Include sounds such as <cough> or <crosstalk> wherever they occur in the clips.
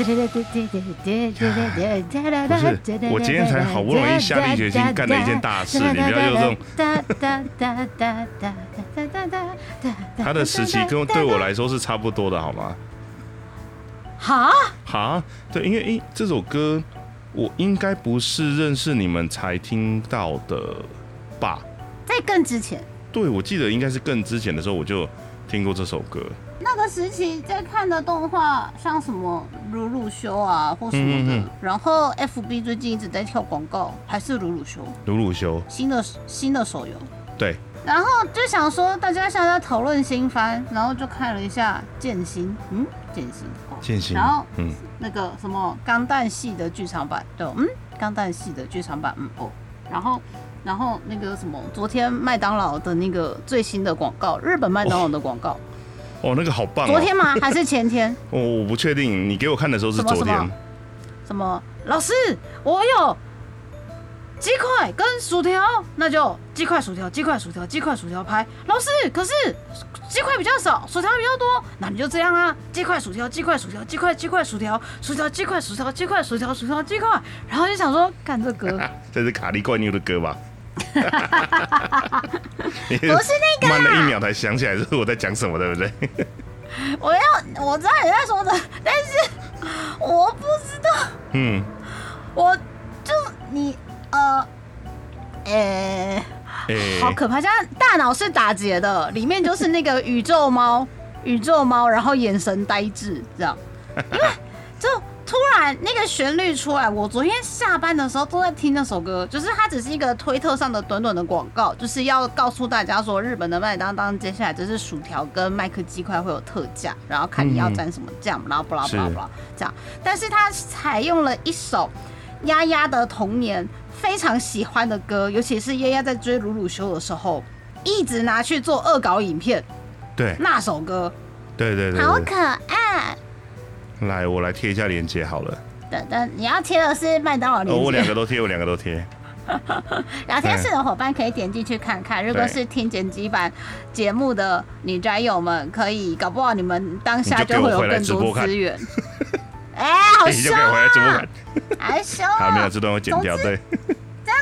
不是，我今天才好不容易下定决心干了一件大事，你不要用这种。他的时期跟对我来说是差不多的，好。吗？哈？哈？对，因为诶，这首歌我应该不是认识你们才听到的吧？在更之前？对，我记得应该是更之前的时候我就听过这首歌。那个时期在看的动画，像什么鲁鲁修啊，或什么的。然后 FB 最近一直在跳广告，还是鲁鲁修。鲁鲁修新的新的手游。对。然后就想说，大家现在在讨论新番，然后就看了一下剑心，嗯，剑心，剑心。然后嗯，那个什么钢弹系的剧场版，对，嗯，钢弹系的剧场版，嗯哦。然后然后那个什么，昨天麦当劳的那个最新的广告，日本麦当劳的广告。哦，那个好棒！昨天吗？<laughs> 还是前天？我，我不确定。你给我看的时候是昨天。什么？老师，我有鸡块跟薯条，那就鸡块薯条，鸡块薯条，鸡块薯条拍。老师，可是鸡块比较少，薯条比较多，那你就这样啊，鸡块薯条，鸡块薯条，鸡块鸡块薯条，薯条鸡块薯条，鸡块薯条，薯条鸡块。然后就想说，看这歌，<laughs> 这是卡利怪妞的歌吧？<laughs> 不是那个，慢了一秒才想起来是我在讲什么，对不对？<laughs> 我要我知道你在说的，但是我不知道。嗯，我就你呃，诶，好可怕，像大脑是打结的，里面就是那个宇宙猫，宇宙猫，然后眼神呆滞，这样，因为就。突然那个旋律出来，我昨天下班的时候都在听那首歌，就是它只是一个推特上的短短的广告，就是要告诉大家说日本的麦当当接下来就是薯条跟麦克鸡块会有特价，然后看你要沾什么酱，然后不啦不啦不啦这样。但是它采用了一首丫丫的童年非常喜欢的歌，尤其是丫丫在追鲁鲁修的时候，一直拿去做恶搞影片。对，那首歌，对对对，好可爱。来，我来贴一下链接好了。等等，你要贴的是麦当劳链接。我两个都贴，我两个都贴。聊天室的伙伴可以点进去看看。如果是听剪辑版节目的女宅友们，可以搞不好你们当下就会有更多资源。<laughs> 哎，好凶啊！<laughs> 还凶。好，没有这段会剪掉，对。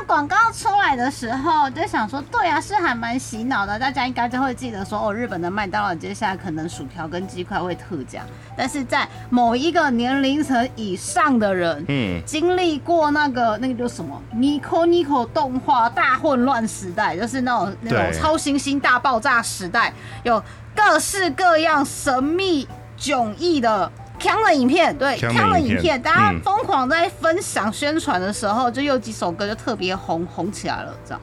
广告出来的时候就想说，对啊，是还蛮洗脑的，大家应该就会记得说，哦，日本的麦当劳接下来可能薯条跟鸡块会特价。但是在某一个年龄层以上的人，嗯，经历过那个那个叫什么 Nico Nico 动画大混乱时代，就是那种那种超新星大爆炸时代，有各式各样神秘迥异的。枪的影片，对，看了影片，大家疯狂在分享宣传的时候，就有几首歌就特别红红起来了，这样，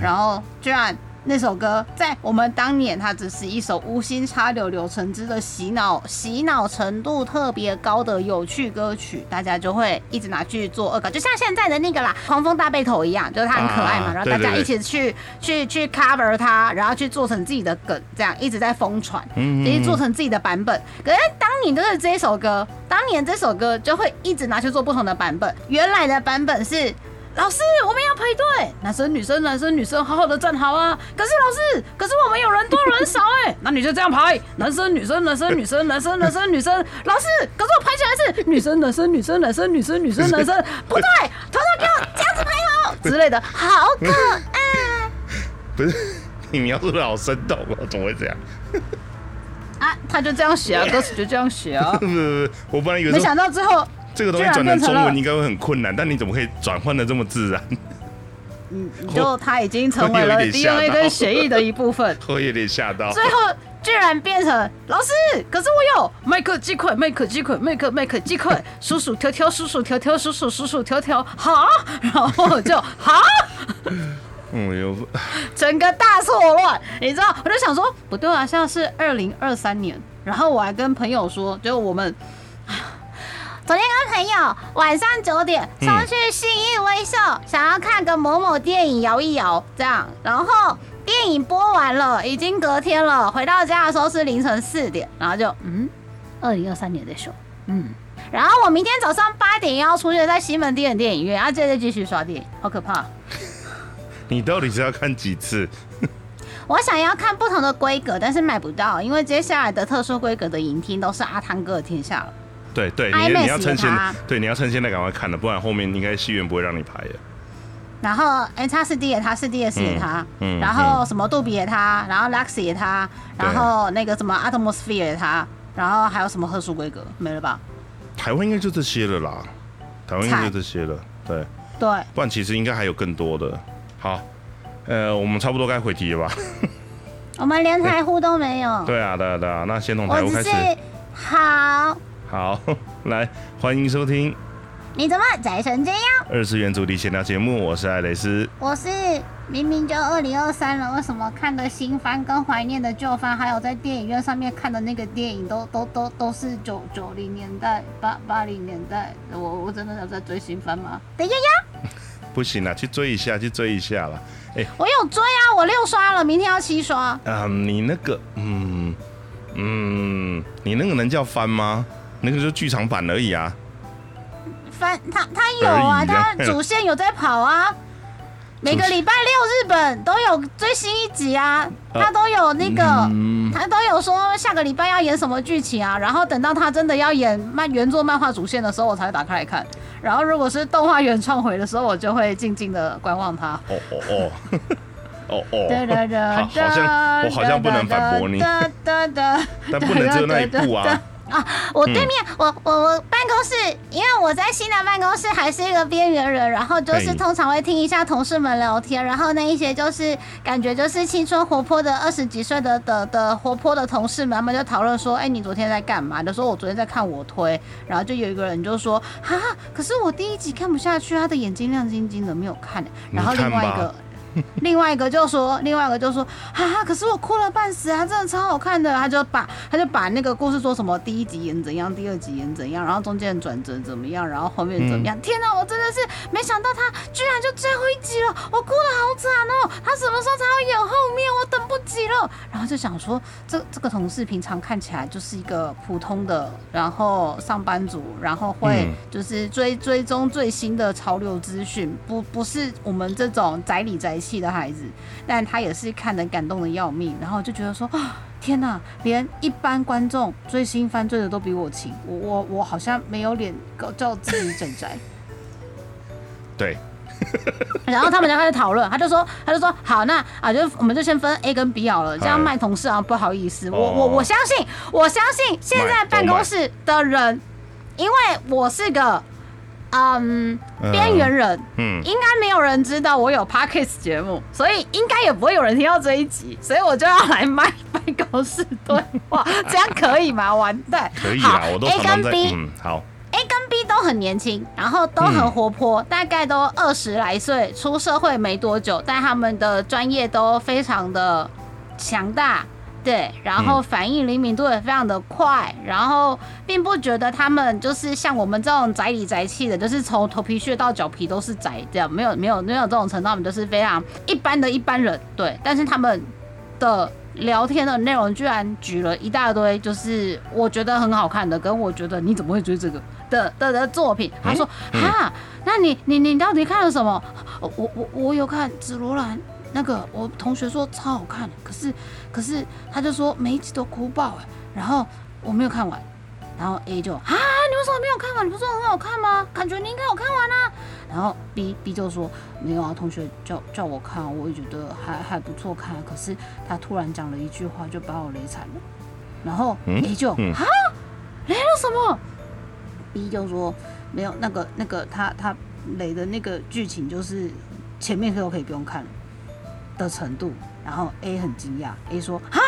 然后居然。那首歌在我们当年，它只是一首无心插柳柳橙汁的洗脑，洗脑程度特别高的有趣歌曲，大家就会一直拿去做恶搞，就像现在的那个啦，狂风大背头一样，就是它很可爱嘛，然后大家一起去去去 cover 它，然后去做成自己的梗，这样一直在疯传，一直做成自己的版本。可是当年就是这首歌，当年这首歌就会一直拿去做不同的版本，原来的版本是。老师，我们要排队，男生女生男生女生好好的站好啊。可是老师，可是我们有人多人少哎，<laughs> 那你就这样排，男生女生男生女生男生男生女生。老师，可是我排起来是女生男生女生男生女生女生男生，不对，统统给我这样子排好之类的，好可爱。<laughs> 不是，你描述的好生动哦，怎么会这样？啊，他就这样写啊，歌词就这样写啊。<laughs> 不不不，我本来以为没想到最后。这个东西转成中文应该会很困难，但你怎么可以转换的这么自然？嗯，就它已经成为了 DNA 跟血液的一部分。<laughs> 我有点吓到。最后居然变成老师，可是我有麦克鸡块，麦克鸡块，麦克麦克鸡块，叔叔条条，叔叔条条，叔叔叔叔条条，好，然后就好。嗯，有整个大错乱，你知道？我就想说，不对啊，现在是二零二三年，然后我还跟朋友说，就我们。昨天跟朋友晚上九点上去信义微秀，想要看个某某电影摇一摇这样，然后电影播完了，已经隔天了，回到家的时候是凌晨四点，然后就嗯，二零二三年的秀，嗯，然后我明天早上八点要出现在西门店电影院，然后接着继续刷电影，好可怕！<laughs> 你到底是要看几次？<laughs> 我想要看不同的规格，但是买不到，因为接下来的特殊规格的影厅都是阿汤哥的天下了。对对，你你要趁现对你要趁现在赶快看了，不然后面应该戏院不会让你排的。然后 N 叉四 D 也他，四 DS 也他，嗯嗯然后什么杜比也他，然后 Lux 也他，然后那个什么 Atmosphere 也他，然后还有什么特殊规格没了吧？台湾应该就这些了啦，台湾应该就这些了，对，对，不然其实应该还有更多的。好，呃，我们差不多该回题了吧？<laughs> 我们连台呼都没有，对啊，对啊，对啊，那先从台呼开始。好，好，来欢迎收听你怎么宅成这样？二次元主题闲聊节目，我是艾蕾丝。我是明明就二零二三了，为什么看的新番跟怀念的旧番，还有在电影院上面看的那个电影都都都都是九九零年代、八八零年代？我我真的有在追新番吗？等一下呀，<laughs> 不行啊，去追一下，去追一下啦。我有追啊，我六刷了，明天要七刷。嗯，你那个，嗯嗯，你那个能叫番吗？那个就是剧场版而已啊。反他他有啊，他啊主线有在跑啊。<laughs> 每个礼拜六日本都有最新一集啊，他都有那个，嗯他都有说下个礼拜要演什么剧情啊，然后等到他真的要演漫原作漫画主线的时候，我才会打开来看。然后如果是动画原创回的时候，我就会静静的观望他。哦哦哦，哦 <laughs> 哦，对对对，好，好像我好像不能反驳你，<laughs> 但不能只有那一步啊。啊，我对面，我我我办公室，因为我在新的办公室还是一个边缘人，然后就是通常会听一下同事们聊天，然后那一些就是感觉就是青春活泼的二十几岁的的的活泼的同事们，他们就讨论说，哎，你昨天在干嘛？就说我昨天在看我推，然后就有一个人就说，哈，可是我第一集看不下去，他的眼睛亮晶晶的，没有看。然后另外一个。另外一个就说，另外一个就说，哈哈，可是我哭了半死啊，真的超好看的。他就把他就把那个故事说什么第一集演怎样，第二集演怎样，然后中间转折怎么样，然后后面怎么样。天哪，我真的是没想到他居然就最后一集了，我哭的好惨哦。他什么时候才会演后面？我等不及了。然后就想说，这这个同事平常看起来就是一个普通的，然后上班族，然后会嗯就是追追踪最新的潮流资讯，不不是我们这种宅里宅气的孩子，但他也是看得感动的要命，然后就觉得说啊。天呐，连一般观众追星犯罪的都比我勤，我我我好像没有脸搞叫自己整宅。<laughs> 对，<laughs> 然后他们就开始讨论，他就说，他就说，好，那啊，就我们就先分 A 跟 B 好了，这样哎卖同事啊，不好意思，我哦我我相信，我相信现在办公室的人，因为我是个嗯呃边缘人，嗯，应该没有人知道我有 podcast 节目，所以应该也不会有人听到这一集，所以我就要来卖办公室对话，这样可以吗？完蛋，可以啊，我都 A 跟，B，嗯，好，A 跟 B 都很年轻，然后都很活泼，大概都二十来岁，出社会没多久，但他们的专业都非常的强大。对，然后反应灵敏度也非常的快，然后并不觉得他们就是像我们这种宅里宅气的，就是从头皮屑到脚皮都是宅这样，没有没有没有这种程度，我们就是非常一般的一般人。对，但是他们的聊天的内容居然举了一大堆，就是我觉得很好看的，跟我觉得你怎么会追这个的的的作品。他说：“哈，那你你你到底看了什么？我我我有看《紫罗兰》，那个我同学说超好看，可是可是他就说每一集都哭爆哎，然后我没有看完。”然后 A 就啊，你为什么没有看完？你不是说很好看吗？感觉你应该有看完啊。然后 B B 就说没有啊，同学叫叫我看，我也觉得还还不错看。可是他突然讲了一句话，就把我雷惨了。然后嗯 A 就嗯啊，雷了什么？B 就说没有，那个那个他他雷的那个剧情就是前面都可以不用看了的程度。然后 A 很惊讶，A 说哈。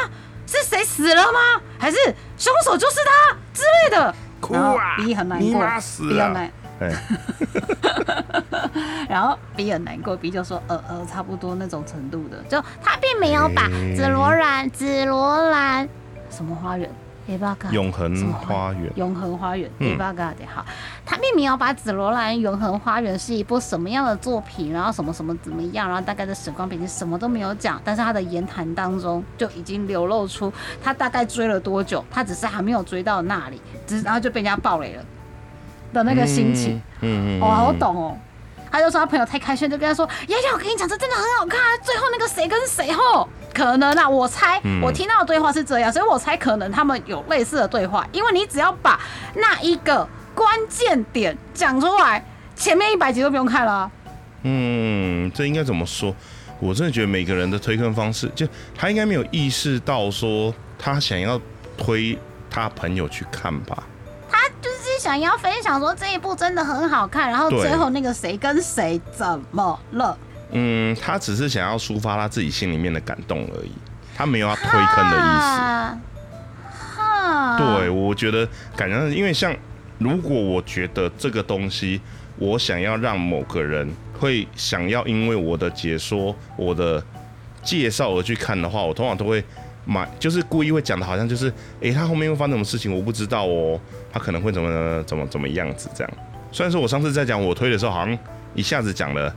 是谁死了吗？还是凶手就是他之类的？哭然后啊 B 很难过，B 了很难，哎，然后 B 很难过，<laughs> B 就说呃呃，差不多那种程度的，就他并没有把紫罗兰紫罗兰什么花园永恒花园，永恒花园嗯。A 巴嘎的好，他并没有把紫罗兰永恒花园是一部什么样的作品，然后什么什么怎么样，然后大概的时光背景什么都没有讲，但是他的言谈当中就已经流露出他大概追了多久，他只是还没有追到那里，只是然后就被人家爆雷了的那个心情。嗯，嗯哦，好懂哦。他就说他朋友太开心，就跟他说：“丫丫，我跟你讲，这真的很好看啊！最后那个谁跟谁后，可能啊，我猜、嗯我听到的对话是这样，所以我猜可能他们有类似的对话，因为你只要把那一个关键点讲出来，前面一百集都不用看了啊。嗯，这应该怎么说？我真的觉得每个人的推坑方式，就他应该没有意识到说他想要推他朋友去看吧。想要分享说这一部真的很好看，然后最后那个谁跟谁怎么了？嗯，他只是想要抒发他自己心里面的感动而已，他没有要推坑的意思。对，我觉得感觉，因为像如果我觉得这个东西，我想要让某个人会想要因为我的解说、我的介绍而去看的话，我通常都会买，就是故意会讲的好像就是，诶，他后面会发生什么事情我不知道哦，他可能会怎么怎么怎么样子这样。虽然说我上次在讲我推的时候，好像一下子讲了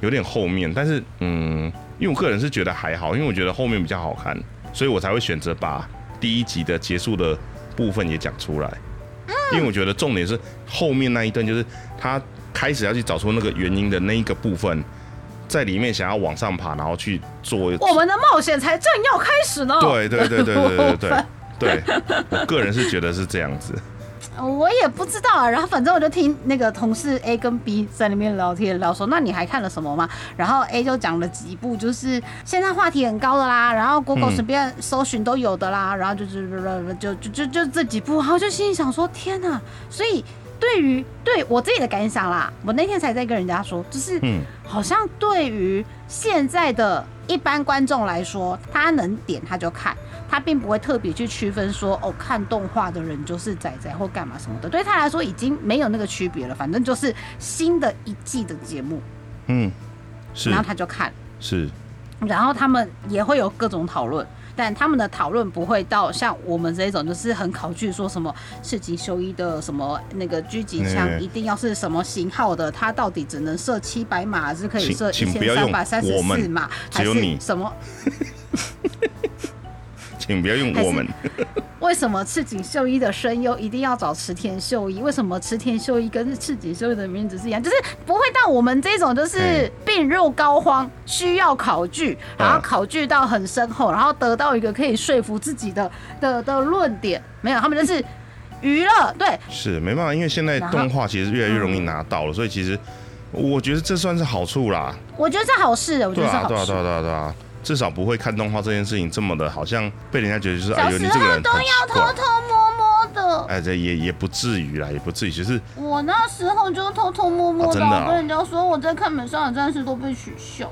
有点后面，但是嗯，因为我个人是觉得还好，因为我觉得后面比较好看，所以我才会选择把第一集的结束的部分也讲出来。因为我觉得重点是后面那一段，就是他开始要去找出那个原因的那一个部分，在里面想要往上爬，然后去做。我们的冒险才正要开始呢。对对对对对对对 <laughs> 对，我个人是觉得是这样子。我也不知道啊，然后反正我就听那个同事 A 跟 B 在那边聊天，聊说那你还看了什么吗？然后 A 就讲了几部，就是现在话题很高的啦，然后 Google 随便搜寻都有的啦，然后就就就就就就这几部，然后就心里想说天哪！所以对于对我自己的感想啦，我那天才在跟人家说，就是好像对于现在的一般观众来说，他能点他就看，他并不会特别去区分说哦，看动画的人就是仔仔或干嘛什么的，对他来说已经没有那个区别了，反正就是新的一季的节目，嗯，是。然后他就看，是，然后他们也会有各种讨论。但他们的讨论不会到像我们这种，就是很考据说什么赤井修一的什么那个狙击枪嗯一定要是什么型号的，它到底只能射七百码，还是可以射一千三百三十四码，还是什么？<laughs> 请不要用我们。<laughs> 为什么赤井秀一的声优一定要找池田秀一？为什么池田秀一跟赤井秀一的名字是一样？就是不会到我们这种就是嗯病入膏肓，需要考据，然后考据到很深厚，然后得到一个可以说服自己的的的论点。没有，他们就是娱乐，对，是没办法，因为现在动画其实越来越容易拿到了，所以其实我觉得这算是好处啦。我觉得是好事，我觉得是好对啊，对啊，事。对啊，对啊，至少不会看动画这件事情这么的，好像被人家觉得就是哎呦，你这个人都要偷。偷摸摸的，哎，这也也不至于啦，也不至于，就是我那时候就偷偷摸摸的，跟人家说我在看《美少女战士》都被取笑。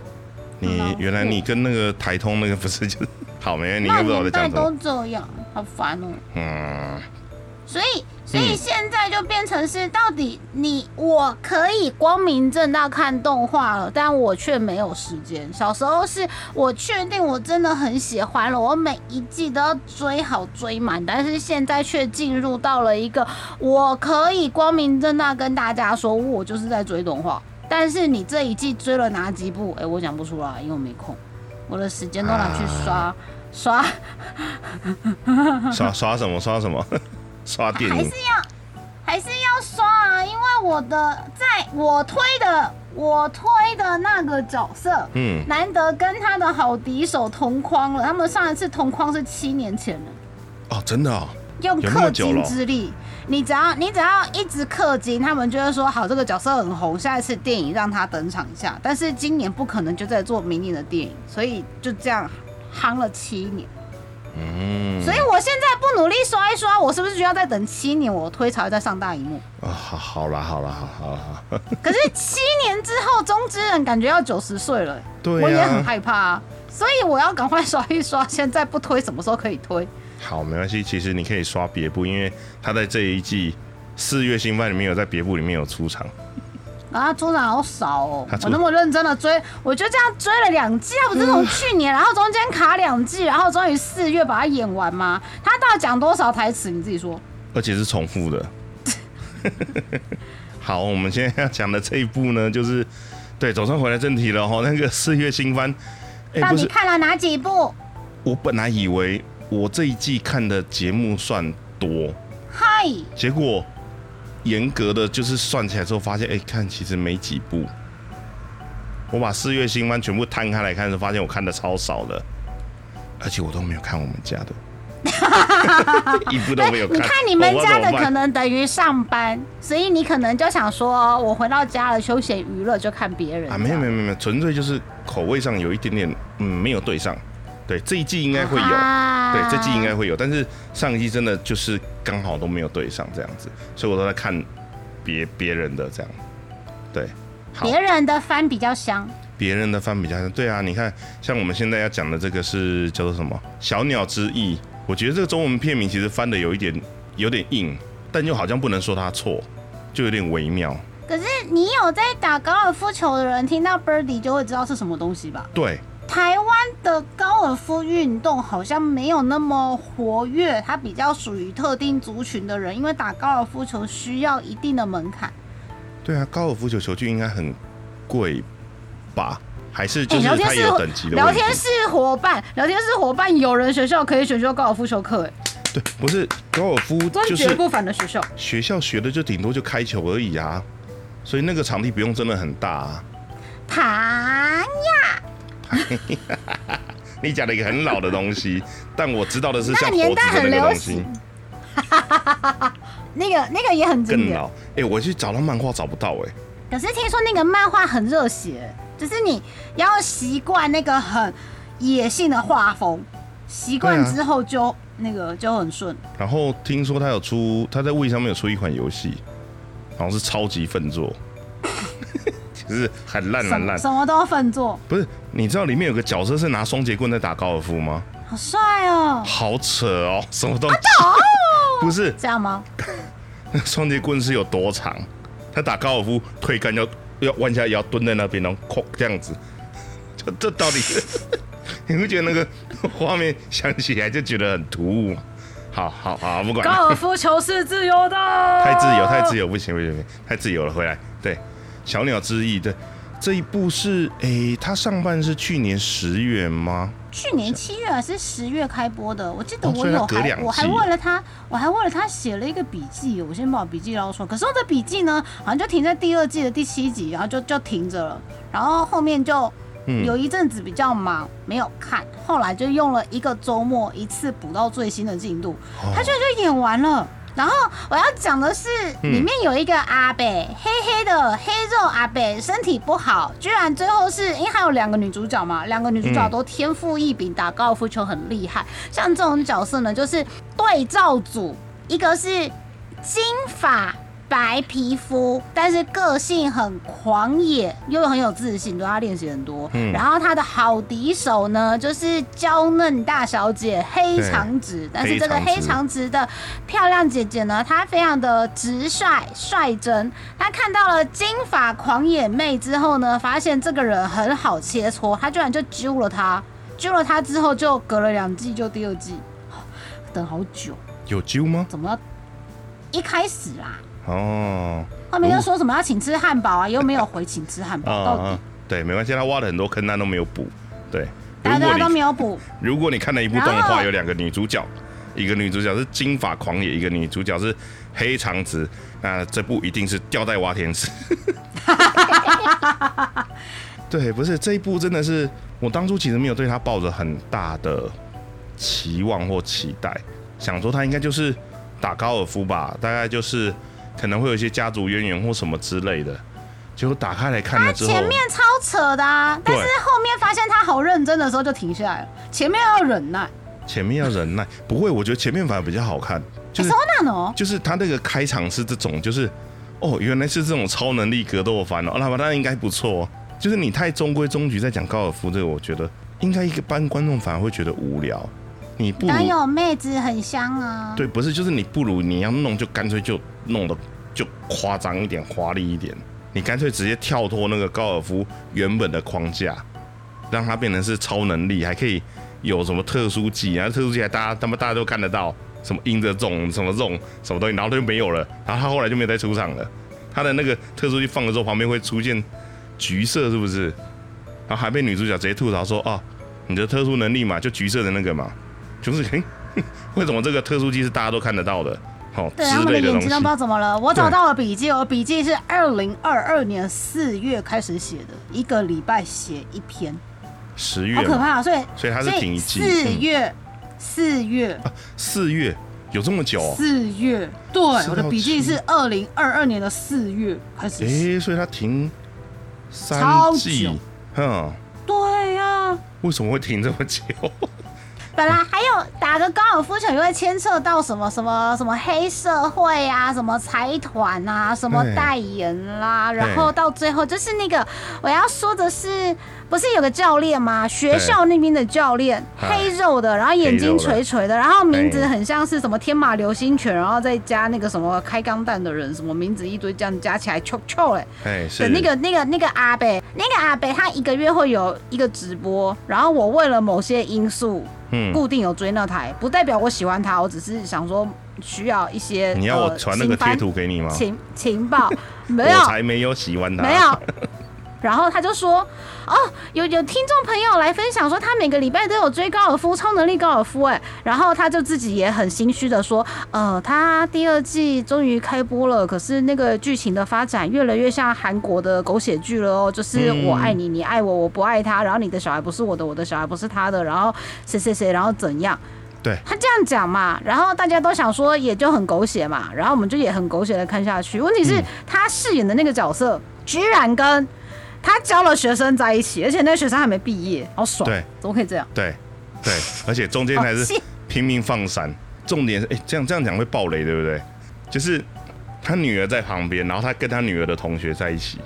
你原来你跟那个台通那个不是就是 <laughs> 好没？你应那该不知道我在年代都讲什么。这样，好烦哦、嗯，所以，所以嗯现在就变成是，到底你我可以光明正大看动画了，但我却没有时间。小时候是我确定我真的很喜欢了，我每一季都要追好追满，但是现在却进入到了一个我可以光明正大跟大家说，我就是在追动画。但是你这一季追了哪几部？哎、我讲不出来，因为我没空，我的时间都拿去刷、刷。刷刷什么刷什么，刷电影还是要还是要刷啊，因为我的在我推的我推的那个角色，嗯，难得跟他的好敌手同框了。他们上一次同框是七年前了，哦，真的哦，用有那么氪金了之力。你只要你只要一直氪金，他们就会说好，这个角色很红，下一次电影让他登场一下。但是今年不可能就在做明年的电影，所以就这样夯了七年。嗯，所以我现在不努力刷一刷，我是不是就要再等七年，我推才会再上大荧幕？啊，好好啦，好啦，好好好，<laughs> 可是七年之后，中之人感觉要九十岁了、对我也很，害怕啊，所以我要赶快刷一刷。现在不推，什么时候可以推？好，没关系，其实你可以刷别部，因为他在这一季四月新番里面有在别部里面有出场，啊，出场好少哦我那么认真的追，我就这样追了两季啊！不是从去年，然后中间卡两季，然后终于四月把它演完吗？他到底讲多少台词？你自己说。而且是重复的。<laughs> 好，我们现在要讲的这一部呢，就是对，总算回来正题了哈。那个四月新番，哎、到，底看了哪几部？我本来以为我这一季看的节目算多，嗨，结果严格的就是算起来之后，发现哎、看其实没几部。我把四月新番全部摊开来看，就发现我看的超少的，而且我都没有看我们家的。<laughs> 一部都没有看。你看你们家的可能能等于上班，所以你可能就想说，我回到家了，休闲娱乐就看别人啊，没有没有没有，纯粹就是口味上有一点点嗯没有对上。对，这一季应该会有，啊对，这季应该会有，但是上一季真的就是刚好都没有对上这样子，所以我都在看别别人的这样。对，好，别人的番比较香。别人的番比较香对啊，你看，像我们现在要讲的这个是叫做什么《小鸟之翼》，我觉得这个中文片名其实翻的有一点有点硬，但又好像不能说它错，就有点微妙。可是你有在打高尔夫球的人，听到 Birdy 就会知道是什么东西吧？对，台湾的高尔夫运动好像没有那么活跃，它比较属于特定族群的人，因为打高尔夫球需要一定的门槛。对啊，高尔夫球球具应该很贵吧？还是就哎是它有等级的？聊天室伙伴，聊天室伙伴，有人学校可以选修高尔夫球课，哎，对，不是高尔夫就是不凡的学校。学校学的就顶多就开球而已啊，所以那个场地不用真的很大啊。唐呀，<laughs> 你讲了一个很老的东西，但我知道的是像那年猴子的代很流 <laughs> 那个东西行那个那个也很经典更老。。哎、我去找到漫画找不到哎、可是听说那个漫画很热血，就是你要习惯那个很野性的画风，习惯之后就、那个就很顺。然后听说他有出，他在位上面有出一款游戏，好像是超级粪作，<laughs> 就是很烂什很烂。什么都粪做，不是，你知道里面有个角色是拿双节棍在打高尔夫吗？好帅哦！好扯哦，<laughs> 什么东西？<laughs> 不是，这样吗？那 <laughs> 双节棍是有多长？他打高尔夫推杆要要弯下腰蹲在那边，然后哐这样子，这这到底是？你会觉得那个画面想起来就觉得很突兀吗？好好好，不管高尔夫球是自由的，太自由，太自由，不行不行不行，太自由了，回来。对，《小鸟之翼》的这一部是，诶，它上半是去年十月吗？去年七月还是十月开播的，我记得我有还、我还为了他，我还为了他写了一个笔记，我先把我笔记捞出来。可是我的笔记呢，好像就停在第二季的第七集，然后就就停着了，然后后面就嗯有一阵子比较忙，没有看，后来就用了一个周末一次补到最新的进度，哦他居然就演完了。然后我要讲的是，嗯里面有一个阿北，黑黑的黑肉阿北，身体不好，居然最后是因为还有两个女主角嘛，两个女主角嗯都天赋异禀，打高尔夫球很厉害。像这种角色呢，就是对照组，一个是金发。白皮肤，但是个性很狂野，又很有自信，对他练习很多。嗯然后他的好敌手呢，就是娇嫩大小姐黑长直，但是这个黑黑长直的漂亮姐姐呢，她非常的直率率真。她看到了金发狂野妹之后呢，发现这个人很好切磋，她居然就揪了她，揪了她之后就隔了两季就第二季，等好久，有揪吗？怎么要一开始啦？哦，后面就说什么要请吃汉堡啊，又没有回请吃汉堡，到底对，没关系，他挖了很多坑，他都没有补。对，大家都没有。有补。如果你看了一部动画，有两个女主角，一个女主角是金发狂野，一个女主角是黑长直，那这部一定是吊带挖天使。<laughs> 对，不是这一部真的是我当初其实没有对他抱着很大的期望或期待，想说他应该就是打高尔夫吧，大概就是可能会有一些家族渊源或什么之类的。结果打开来看了之后，前面超扯的啊，但是对后面发现他好认真的时候就停下来了，前面要忍耐。前面要忍耐，不会，我觉得前面反而比较好看，就是超难哦，就是他那个开场是这种，就是哦，原来是这种超能力格斗番哦，那么那应该不错。就是你太中规中矩在讲高尔夫这个，我觉得应该一个般观众反而会觉得无聊。你不如哪有妹子很香啊？对，不是，就是你不如你要弄就干脆就弄的就夸张一点、华丽一点，你干脆直接跳脱那个高尔夫原本的框架，让它变成是超能力，还可以有什么特殊技，然后特殊技还大家他们大家都看得到，什么阴着种什么种什么东西，然后他就没有了，然后他后来就没有再出场了。他的那个特殊技放的时候，旁边会出现橘色，是不是？然后还被女主角直接吐槽说：“哦，你的特殊能力嘛，就橘色的那个嘛，就是嘿，<laughs> 为什么这个特殊技是大家都看得到的？好对，之他们的眼睛都不知。道怎么了。我找到了笔记，我笔记是二零二二年四月开始写的，一个礼拜写一篇，十月，好可怕、啊。所以所以它是停一季。四嗯月，四月，四月有这么久哦？四月，对，我的笔记是二零二二年的四月开始写。诶，所以它停三超季久，哼，对呀、为什么会停这么久？本来还有打个高尔夫球，也会牵扯到什么什么什么黑社会啊，什么财团啊，什么代言啦，然后到最后就是那个我要说的是，不是有个教练吗？学校那边的教练，哎黑肉的，然后眼睛垂垂的，然后名字哎很像是什么天马流星拳，然后再加那个什么开钢弹的人，什么名字一堆这样加起来，臭臭哎。哎，是那个那个那个阿北，那个阿北他一个月会有一个直播，然后我为了某些因素，嗯，固定有追那台，不代表我喜欢他，我只是想说需要一些你要我呃传那个贴图给你吗？情情报，<laughs> 没有我才没有喜欢他。没有。然后他就说：“哦，有有听众朋友来分享说，他每个礼拜都有追高尔夫，超能力高尔夫。”哎，然后他就自己也很心虚的说：“呃，他第二季终于开播了，可是那个剧情的发展越来越像韩国的狗血剧了哦，就是嗯我爱你，你爱我，我不爱他，然后你的小孩不是我的，我的小孩不是他的，然后谁谁谁，然后怎样？”对他这样讲嘛，然后大家都想说也就很狗血嘛，然后我们就也很狗血的看下去。问题是，嗯他饰演的那个角色居然跟他教了学生在一起，而且那个学生还没毕业，好爽！对，怎么可以这样？对对，而且中间还 <laughs> 是拼命放闪。重点是，哎、这样这样讲会爆雷，对不对？就是他女儿在旁边，然后他跟他女儿的同学在一起。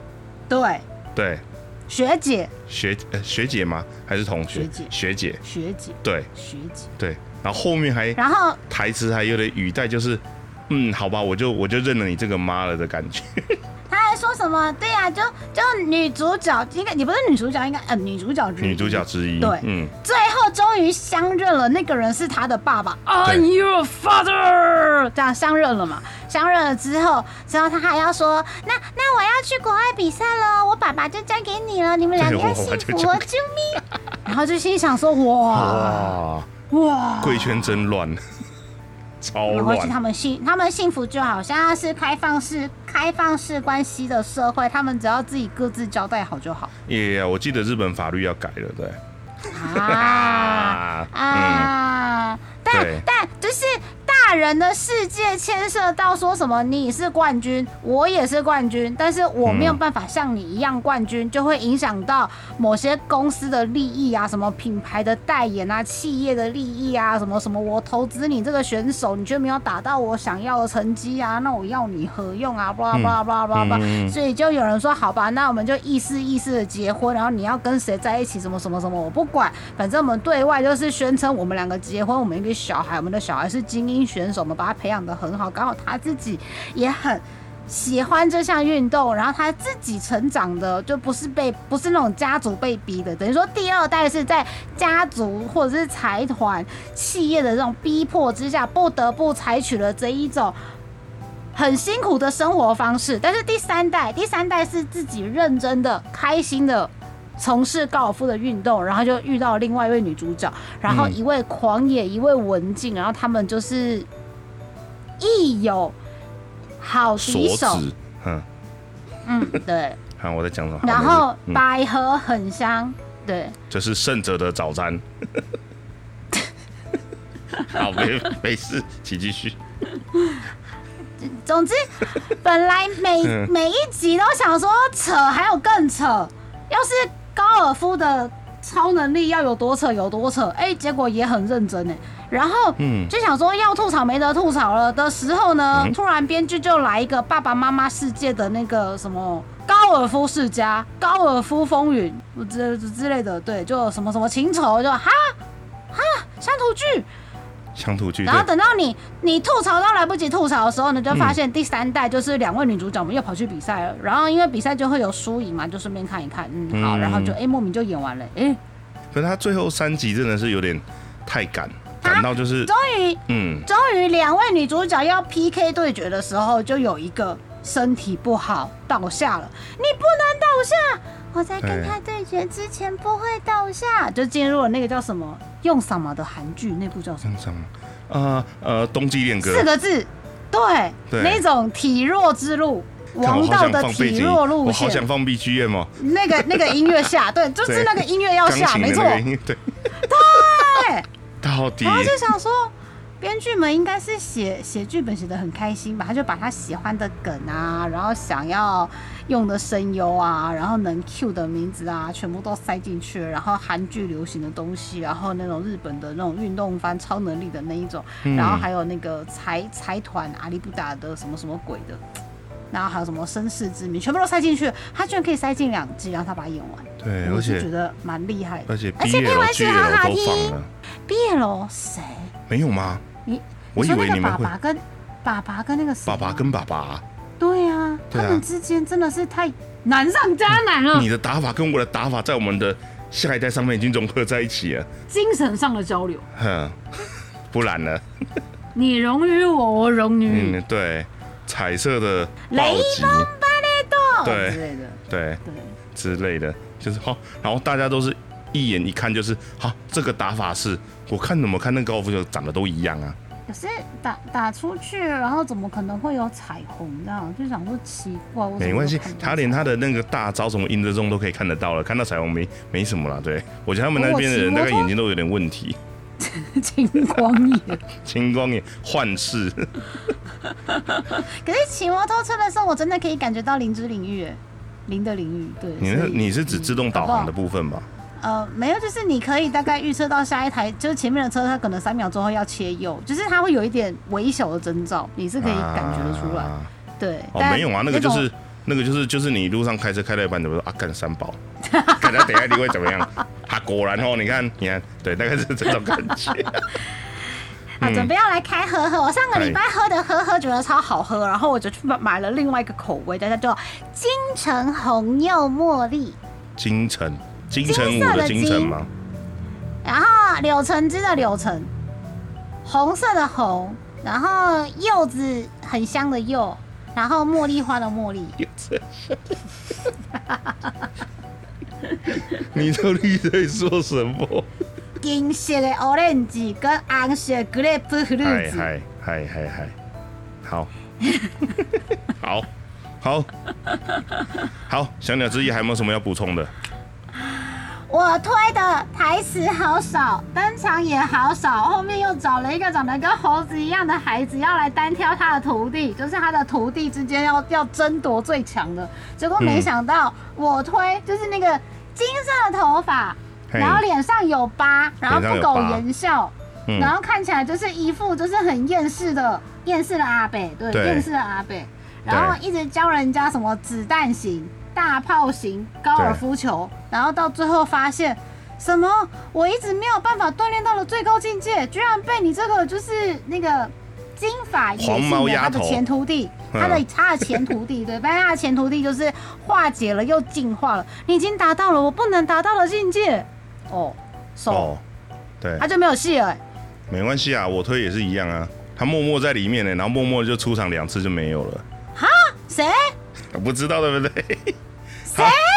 对，对，学姐，学呃学姐吗？还是同学？学姐学姐。学姐，对学姐。对，然后后面还然后台词还有点语带，就是嗯，好吧，我就我就认了你这个妈了的感觉。说什么？对呀、就就女主角应该也不是女主角，应该呃女主角之一。女主角之一。对。嗯，最后终于相认了，那个人是他的爸爸。对，I'm your father，这样相认了嘛？相认了之后，之后他还要说，那那我要去国外比赛了，我爸爸就交给你了，你们两个要幸福救命！然后就心想说，哇哇，哇，贵圈真乱，超然后是他乱。们幸他们幸福就好，现在是开放式开放式关系的社会，他们只要自己各自交代好就好耶、我记得日本法律要改了，对。啊。<laughs> 嗯，啊，但对但就是大人的世界牵涉到说什么你是冠军，我也是冠军，但是我没有嗯办法像你一样冠军，就会影响到某些公司的利益啊，什么品牌的代言啊，企业的利益啊，什么什么我投资你这个选手，你却没有达到我想要的成绩啊，那我要你何用啊？巴拉巴拉巴拉巴拉巴拉，嗯所以就有人说好吧，那我们就意思意思的结婚，然后你要跟谁在一起，什么什么什么，我不管，反正我们对外就是宣称我们两个结婚，我们一个小孩，我们的小孩是精英选手，们把他培养的很好，刚好他自己也很。喜欢这项运动，然后他自己成长的就不是被不是那种家族被逼的，等于说第二代是在家族或者是财团、企业的这种逼迫之下，不得不采取了这一种很辛苦的生活方式。但是第三代，第三代是自己认真的、开心的。从事高尔夫的运动，然后就遇到另外一位女主角，然后嗯一位狂野，一位文静，然后他们就是亦有好敌手，嗯，嗯，对，<laughs> 看我在讲什么。然好后百合很香，对，这是胜者的早餐。<laughs> 好，没没事，请继续。总之，本来每嗯每一集都想说扯，还有更扯。要是高尔夫的超能力要有多扯有多扯，哎、结果也很认真哎。然后嗯就想说要吐槽没得吐槽了的时候呢，嗯突然编剧就来一个爸爸妈妈世界的那个什么高尔夫世家、高尔夫风云之之类的，对，就什么什么情仇，就哈哈乡土剧。乡土剧，然后，等到你你吐槽都来不及吐槽的时候呢，就发现第三代就是两位女主角们又跑去比赛了。然后因为比赛就会有输赢嘛，就顺便看一看，嗯，好，嗯然后就哎、莫名就演完了，哎、可是他最后三集真的是有点太赶，赶到就是，终于嗯，终于两位女主角要 PK 对决的时候，就有一个身体不好倒下了，你不能倒下。我在跟他对决之前不会倒下，就进入了那个叫什么用什么的韩剧，那部叫什么？呃呃，冬季恋歌。四，个字，对，对。那种体弱之路，王道的体弱路我好想，放 BGM 哦，那个那个音乐下，<laughs> 对，就是那个音乐要下，没错，对，对。<laughs> 到底然后就想说，编剧们应该是写写剧本写的很开心吧，他就把他喜欢的梗啊，然后想要用的声优啊，然后能 Q 的名字啊，全部都塞进去了，然后韩剧流行的东西，然后那种日本的那种运动番超能力的那一种，嗯然后还有那个财财团阿里不达的什么什么鬼的。然后还有什么身世之谜，全部都塞进去，他居然可以塞进两季，然后他把它演完，对，我而且觉得蛮厉害的。而且而且片尾曲好好都放听了，毕业喽，谁？没有吗？你我以为你们会爸爸跟爸爸跟那个爸爸跟爸爸，对啊，他们之间真的是太难上加难了，你的打法跟我的打法在我们的下一代上面已经融合在一起了，精神上的交流，哼，不然呢？你荣于我，我荣于你，嗯，对，彩色的雷锋，巴雷多。对之类的，对对，之类的，就是好，然后大家都是一眼一看就是好，这个打法是我看怎么看那个高尔夫球长得都一样啊，可是打打出去，然后怎么可能会有彩虹这样？就想说奇怪，没关系他连他的那个大招什么赢得中都可以看得到了，看到彩虹没没什么啦。对我觉得他们那边的人大概眼睛都有点问题，<laughs> 青光眼。青光眼幻视，<laughs> 可是骑摩托车的时候，我真的可以感觉到灵之领域，灵的领域。对，你是你是指自动导航的部分吧？呃，没有，就是你可以大概预测到下一台，就是前面的车，它可能三秒之后要切右，就是它会有一点微小的征兆，你是可以感觉得出来。啊对，哦，没有啊，那个就是那个就是就是你路上开车开到一半，怎么说啊干三宝，<laughs> 看他等下你会怎么样？啊，果然哦，你看你看，对，大概是这种感觉。<laughs> 啊，准备要来开喝喝。我上个礼哎拜喝的喝喝觉得超好喝，然后我就去买买了另外一个口味，大家叫做金城红柚茉莉，金城，金城武的金城吗？然后柳橙汁的柳橙，红色的红，然后柚子很香的柚，然后茉莉花的茉莉。你到底在说什么？金色的 orange 跟红色的 grape 嗨 fruit，嗨嗨嗨嗨，好，<laughs> 好，好，好，小鸟之一还有没有什么要补充的？我推的台词好少，登场也好少，后面又找了一个长得跟猴子一样的孩子要来单挑他的徒弟，就是他的徒弟之间要要争夺最强的。结果没想到我推就是那个金色的头发，嘿然后脸上有疤，然后不苟言笑，嗯。然后看起来就是一副就是很厌世的厌世的阿北，对，对。厌世的阿北，然后一直教人家什么子弹型、大炮型高尔夫球，然后到最后发现。什么？我一直没有办法锻炼到了最高境界，居然被你这个就是那个金发野黄性的他的前徒弟，嗯他的他的前徒弟，对，但是他的前徒弟就是化解了又进化了，你已经达到了我不能达到的境界，哦，手、哦，对他，就没有戏了、没关系啊，我推也是一样啊。他默默在里面呢，然后默默就出场两次就没有了，哈谁？不知道对不对？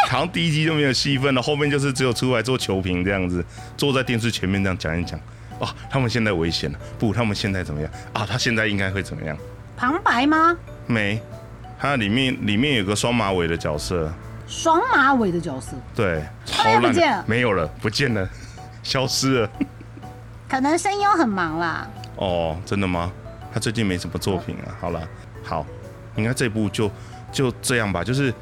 好像第一集就没有戏份了，后面就是只有出来做球评这样子，坐在电视前面这样讲一讲。哦，他们现在危险了，不，他们现在怎么样啊？他现在应该会怎么样？旁白吗？没，他里面里面有个双马尾的角色，双马尾的角色，对，超了，没有了，不见了，<laughs> 消失了。可能声优很忙啦。哦，真的吗？他最近没什么作品啊。好了，好，应该这部就就这样吧。就是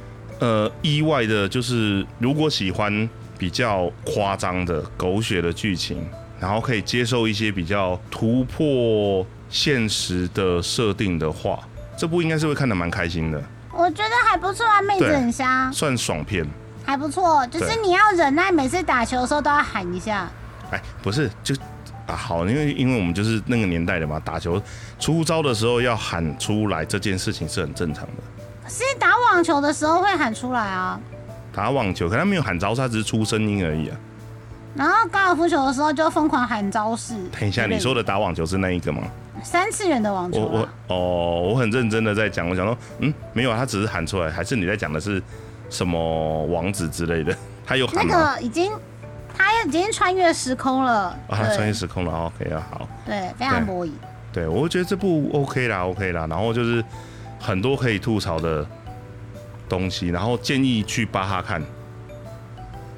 呃，意外的，就是如果喜欢比较夸张的、狗血的剧情，然后可以接受一些比较突破现实的设定的话，这部应该是会看得蛮开心的，我觉得还不错啊，妹子很香，算爽片。还不错。就是你要忍耐，每次打球的时候都要喊一下。哎，不是，就啊好，因为因为我们就是那个年代的嘛，打球出招的时候要喊出来，这件事情是很正常的。是打网球的时候会喊出来啊，打网球，可他没有喊招式，他只是出声音而已啊。然后高尔夫球的时候就疯狂喊招式。等一下，你说的打网球是那一个吗？三次元的网球我我？哦，我很认真的在讲，我想说，嗯，没有啊，他只是喊出来，还是你在讲的是什么王子之类的？他有那喊吗？个已经，他已经穿越时空了。啊，他穿越时空了，OK 啊，好，对，非常对魔影。对我觉得这部 OK 啦，OK 啦，然后就是很多可以吐槽的东西，然后建议去巴哈看，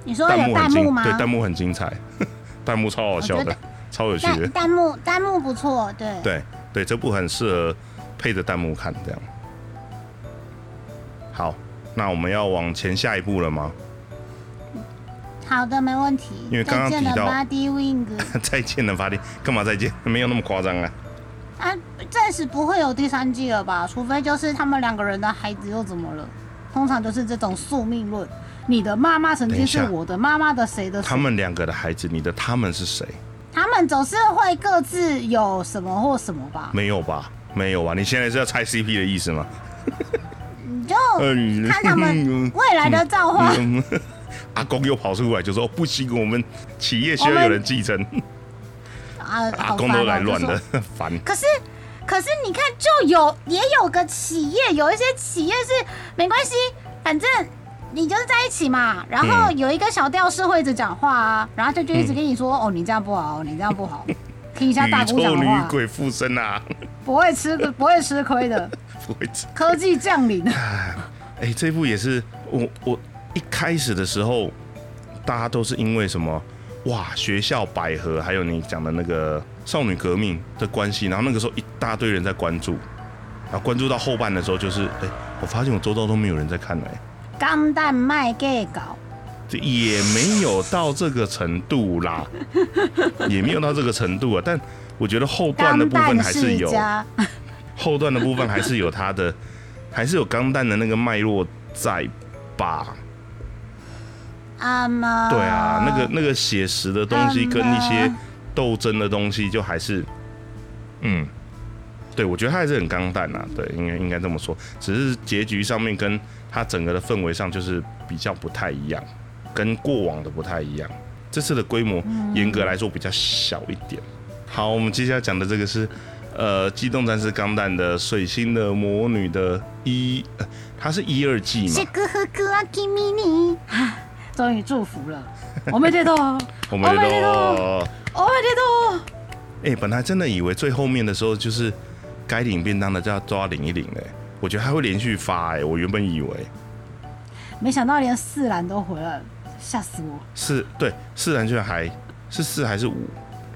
你说弹幕很精，有弹幕吗？对，弹幕很精彩，<laughs> 弹幕超好笑的超有趣的弹，幕弹幕不错，对。对对，这部很适合配着弹幕看，这样。好，那我们要往前下一步了吗？好的，没问题。因为刚刚提到，Body Wing。再见了，法力，干嘛再见？没有那么夸张啊。啊，暂时不会有第三季了吧？除非就是他们两个人的孩子又怎么了？通常就是这种宿命论。你的妈妈曾经是我的妈妈的谁的谁？他们两个的孩子，你的他们是谁？他们总是会各自有什么或什么吧？没有吧？没有吧？你现在是要拆 CP 的意思吗？你就嗯看他们未来的造化。嗯 <laughs> 阿公又跑出来就说不行，我们企业需要有人继承。啊，阿公都来乱就说的，<laughs> 烦。可是，可是你看，就有也有个企业，有一些企业是没关系，反正你就是在一起嘛。然后嗯有一个小吊饰会一直讲话啊，然后就就一直跟你说，哦，你这样不好，你这样不好，听 <laughs> 一下大姑讲话，鬼附身啊，不会吃不会吃亏的。<laughs> 不会吃。科技降临，哎、这部也是我我一开始的时候，大家都是因为什么哇学校百合，还有你讲的那个少女革命的关系，然后那个时候一大堆人在关注，然后关注到后半的时候，就是哎、我发现我周遭都没有人在看了、哎钢弹卖 gay 搞，这也没有到这个程度啦，<laughs> 也没有到这个程度啊。但我觉得后段的部分还是有，家，后段的部分还是有它的，还是有钢弹的那个脉络在吧？啊嘛，对啊，那个那个写实的东西跟一些斗争的东西，就还是，嗯，对我觉得他还是很钢弹啊，对，应该应该这么说，只是结局上面跟他整个的氛围上就是比较不太一样，跟过往的不太一样。这次的规模严格来说比较小一点。好，我们接下来讲的这个是呃《机动战士钢弹》的水星的魔女的一，呃它是一二季嘛是，个和个啊，kimi ni，终于祝福了，我们这头，我们おめでと都。我们这头。哎、本来真的以为最后面的时候就是该领便当的就要都要领一领嘞，我觉得还会连续发哎、我原本以为没想到连四兰都回来了，吓死我！是对四兰居然还是四还是五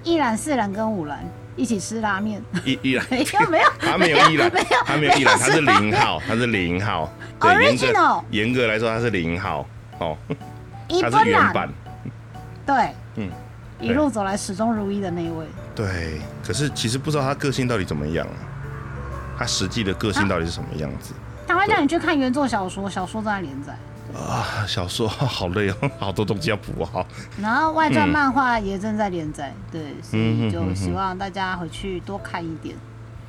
一兰、四兰跟五兰一起吃拉面，一一兰，没有没有，<laughs> 他没有一兰没有，他没有一兰，他是没有零号，他是零号，对，严 Original 格严格来说他是零号哦， 一他是原版，对，嗯，一路走来始终如一的那一位。对，可是其实不知道他个性到底怎么样，他实际的个性到底是什么样子他会叫你去看原作小说，小说正在连载，啊？小说 <laughs> 好累哦，好多东西要补好。然后外传漫画也正在连载，对，所以就希望大家回去多看一点，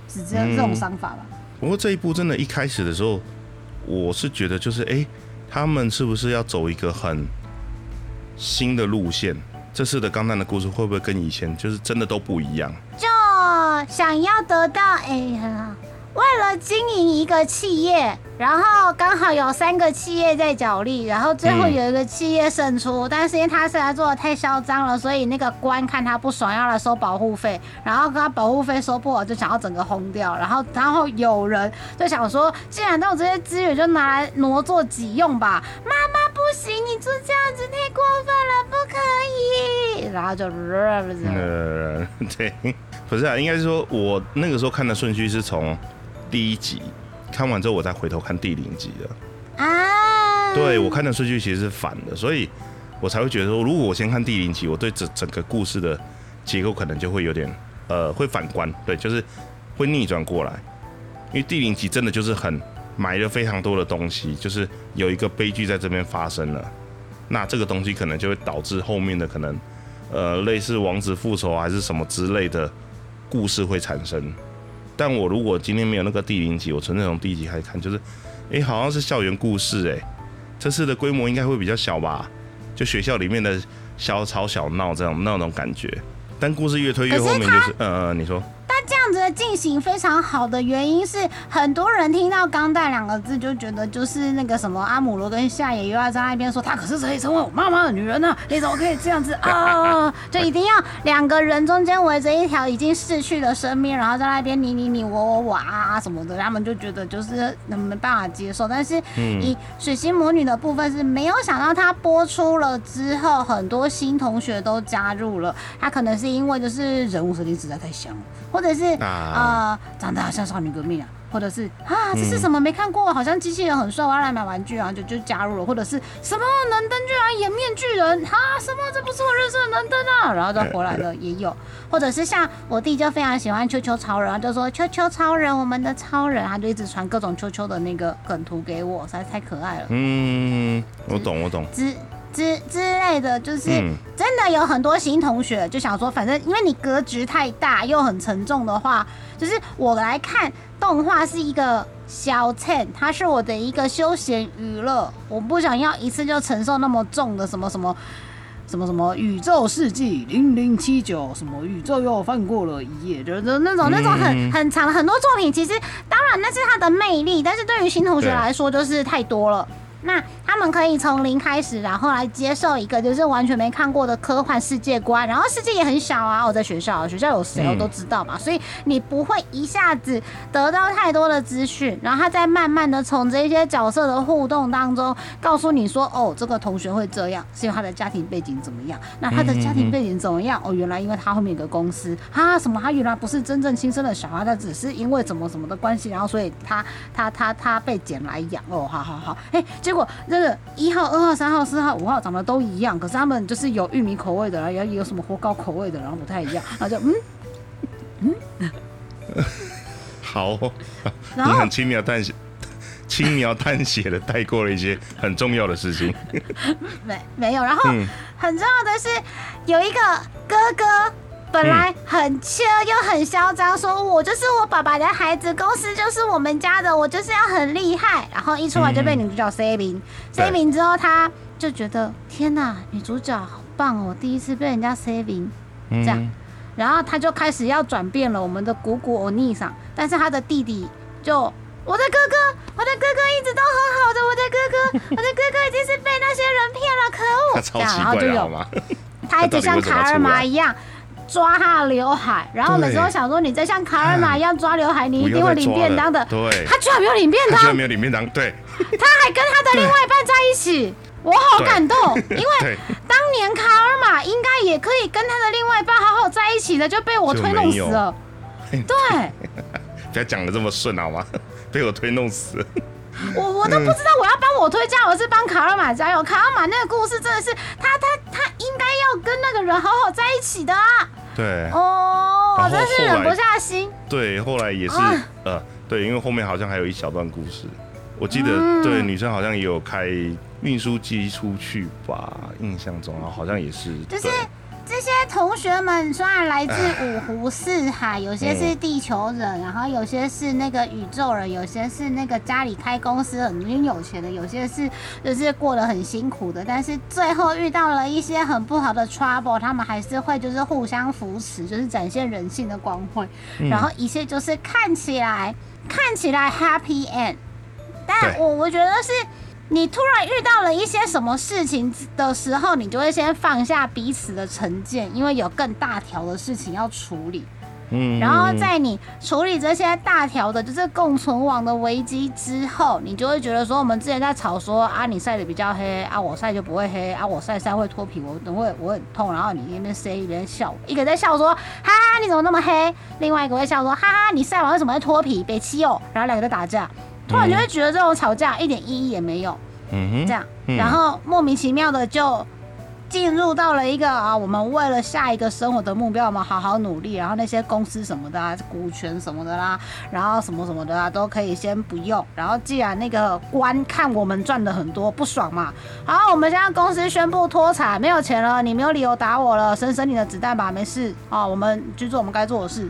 是这这种想法吧。不过这一部真的，一开始的时候，我是觉得就是，哎、他们是不是要走一个很新的路线？这次的钢弹的故事会不会跟以前就是真的都不一样？就想要得到，哎呀，为了经营一个企业，然后刚好有三个企业在角力，然后最后有一个企业胜出，但是因为他实在做的太嚣张了，所以那个官看他不爽，要来收保护费，然后跟他保护费收不好，就想要整个轰掉，然后然后有人就想说，既然都有这些资源，就拿来挪作己用吧。妈行，你做这样子太过分了，不可以。然后就，呃，对，不是啊，应该是说我那个时候看的顺序是从第一集看完之后，我再回头看第零集的。啊，对我看的顺序其实是反的，所以我才会觉得说，如果我先看第零集，我对整整个故事的结构可能就会有点呃会反观，对，就是会逆转过来，因为第零集真的就是很埋了非常多的东西，就是有一个悲剧在这边发生了，那这个东西可能就会导致后面的可能呃类似王子复仇还是什么之类的故事会产生。但我如果今天没有那个第零集，我纯粹从第一集开始看，就是，诶，好像是校园故事、诶，这次的规模应该会比较小吧？就学校里面的小吵小闹这样那种感觉。但故事越推越后面，就是，呃呃，你说，样子的进行非常好的原因是，很多人听到“钢弹”两个字就觉得就是那个什么阿姆罗跟夏野又要在那边说他可是可以成为我妈妈的女人呢，<laughs> 你怎么可以这样子啊？<laughs> 就一定要两个人中间围着一条已经逝去的生命，然后在那边你你你我我我啊什么的，他们就觉得就是没办法接受。但是以水星魔女的部分是没有想到，她播出了之后，很多新同学都加入了。她可能是因为就是人物设定实在太香了，或者是呃长得好像少女革命啊。或者是啊，这是什么没看过？好像机器人很帅，我要来买玩具啊，就就加入了。或者是什么能登居然演面具人啊？什么这不是我认识的能登啊？然后再回来了也有。或者是像我弟就非常喜欢秋秋超人，就说秋秋超人，我们的超人，他就一直传各种秋秋的那个梗图给我，实在太可爱了。嗯，我懂我懂。之之之类的，就是真的有很多新同学就想说，反正因为你格局太大又很沉重的话，就是我来看。动画是一个小蹭，它是我的一个休闲娱乐，我不想要一次就承受那么重的什么什么什么什么宇宙世纪零零七九，什么宇宙又翻过了一页，就是那种那种很很长很多作品，其实当然那是它的魅力，但是对于新同学来说就是太多了。那他们可以从零开始，然后来接受一个就是完全没看过的科幻世界观，然后世界也很小啊。我在学校，学校有谁我都知道嘛，所以你不会一下子得到太多的资讯，然后他再慢慢的从这些角色的互动当中告诉你说，哦，这个同学会这样，是因为他的家庭背景怎么样？那他的家庭背景怎么样？哦，原来因为他后面有个公司，他什么？他原来不是真正亲生的小孩，他只是因为怎么什么的关系，然后所以他他他他被捡来养。哦，好好好，哎，结果那个一号、二号、三号、四号、五号长得都一样，可是他们就是有玉米口味的，然后有有什么火糕口味的，然后不太一样，然后就 <laughs> 嗯嗯，好，你很轻描淡写、轻描淡写的带过了一些很重要的事情，<laughs> 没没有，然后很重要的是有一个哥哥。本来很缺又很嚣张，说我就是我爸爸的孩子，公司就是我们家的，我就是要很厉害。然后一出来就被女主角 C 名，C 名之后他就觉得天哪，女主角好棒哦，第一次被人家 C 名这样，然后他就开始要转变了我们的姑姑欧尼桑，但是他的弟弟就我的哥哥，我的哥哥一直都很好的，我的哥哥，<laughs> 我的哥哥已经是被那些人骗了，可恶！然后就有他一直像卡尔玛一样。抓他的刘海，然后每次都想说，你再像卡尔玛一样抓刘海，你一定会领便当的。对，他居然没有领便当，居然没有领便当。对，他还跟他的另外一半在一起，我好感动，因为当年卡尔玛应该也可以跟他的另外一半好好在一起的，就被我推弄死了。对，<laughs> 不要讲的这么顺好吗？<laughs> 被我推弄死。我我都不知道我要帮我推加我是帮卡尔玛加油。卡尔玛那个故事真的是他他他应该要跟那个人好好在一起的啊。对哦，我真是忍不下心。对，后来也是呃，对，因为后面好像还有一小段故事，我记得对女生好像也有开运输机出去吧，印象中啊好像也是。就是这些同学们虽然来自五湖四海，有些是地球人，然后有些是那个宇宙人，有些是那个家里开公司很有钱的，有些是就是过得很辛苦的，但是最后遇到了一些很不好的 trouble，他们还是会就是互相扶持，就是展现人性的光辉，然后一切就是看起来看起来 happy end，但我我觉得是。你突然遇到了一些什么事情的时候，你就会先放下彼此的成见，因为有更大条的事情要处理。嗯，然后在你处理这些大条的，就是共存亡的危机之后，你就会觉得说，我们之前在吵说啊，你晒的比较黑啊，我晒就不会黑啊，我晒晒会脱皮，我等会我很痛，然后你一边 say 一边笑，一个在笑说哈哈你怎么那么黑，另外一个会笑说哈哈你晒完为什么会脱皮，别气哦，然后两个在打架。突然就会觉得这种吵架一点意义也没有，嗯哼，这样，然后莫名其妙的就进入到了一个啊，我们为了下一个生活的目标，我们好好努力，然后那些公司什么的啊，股权什么的啦，然后什么什么的啊，都可以先不用。然后既然那个官看我们赚的很多，不爽嘛，好，我们现在公司宣布脱产，没有钱了，你没有理由打我了，省省你的子弹吧，没事啊，我们去做我们该做的事。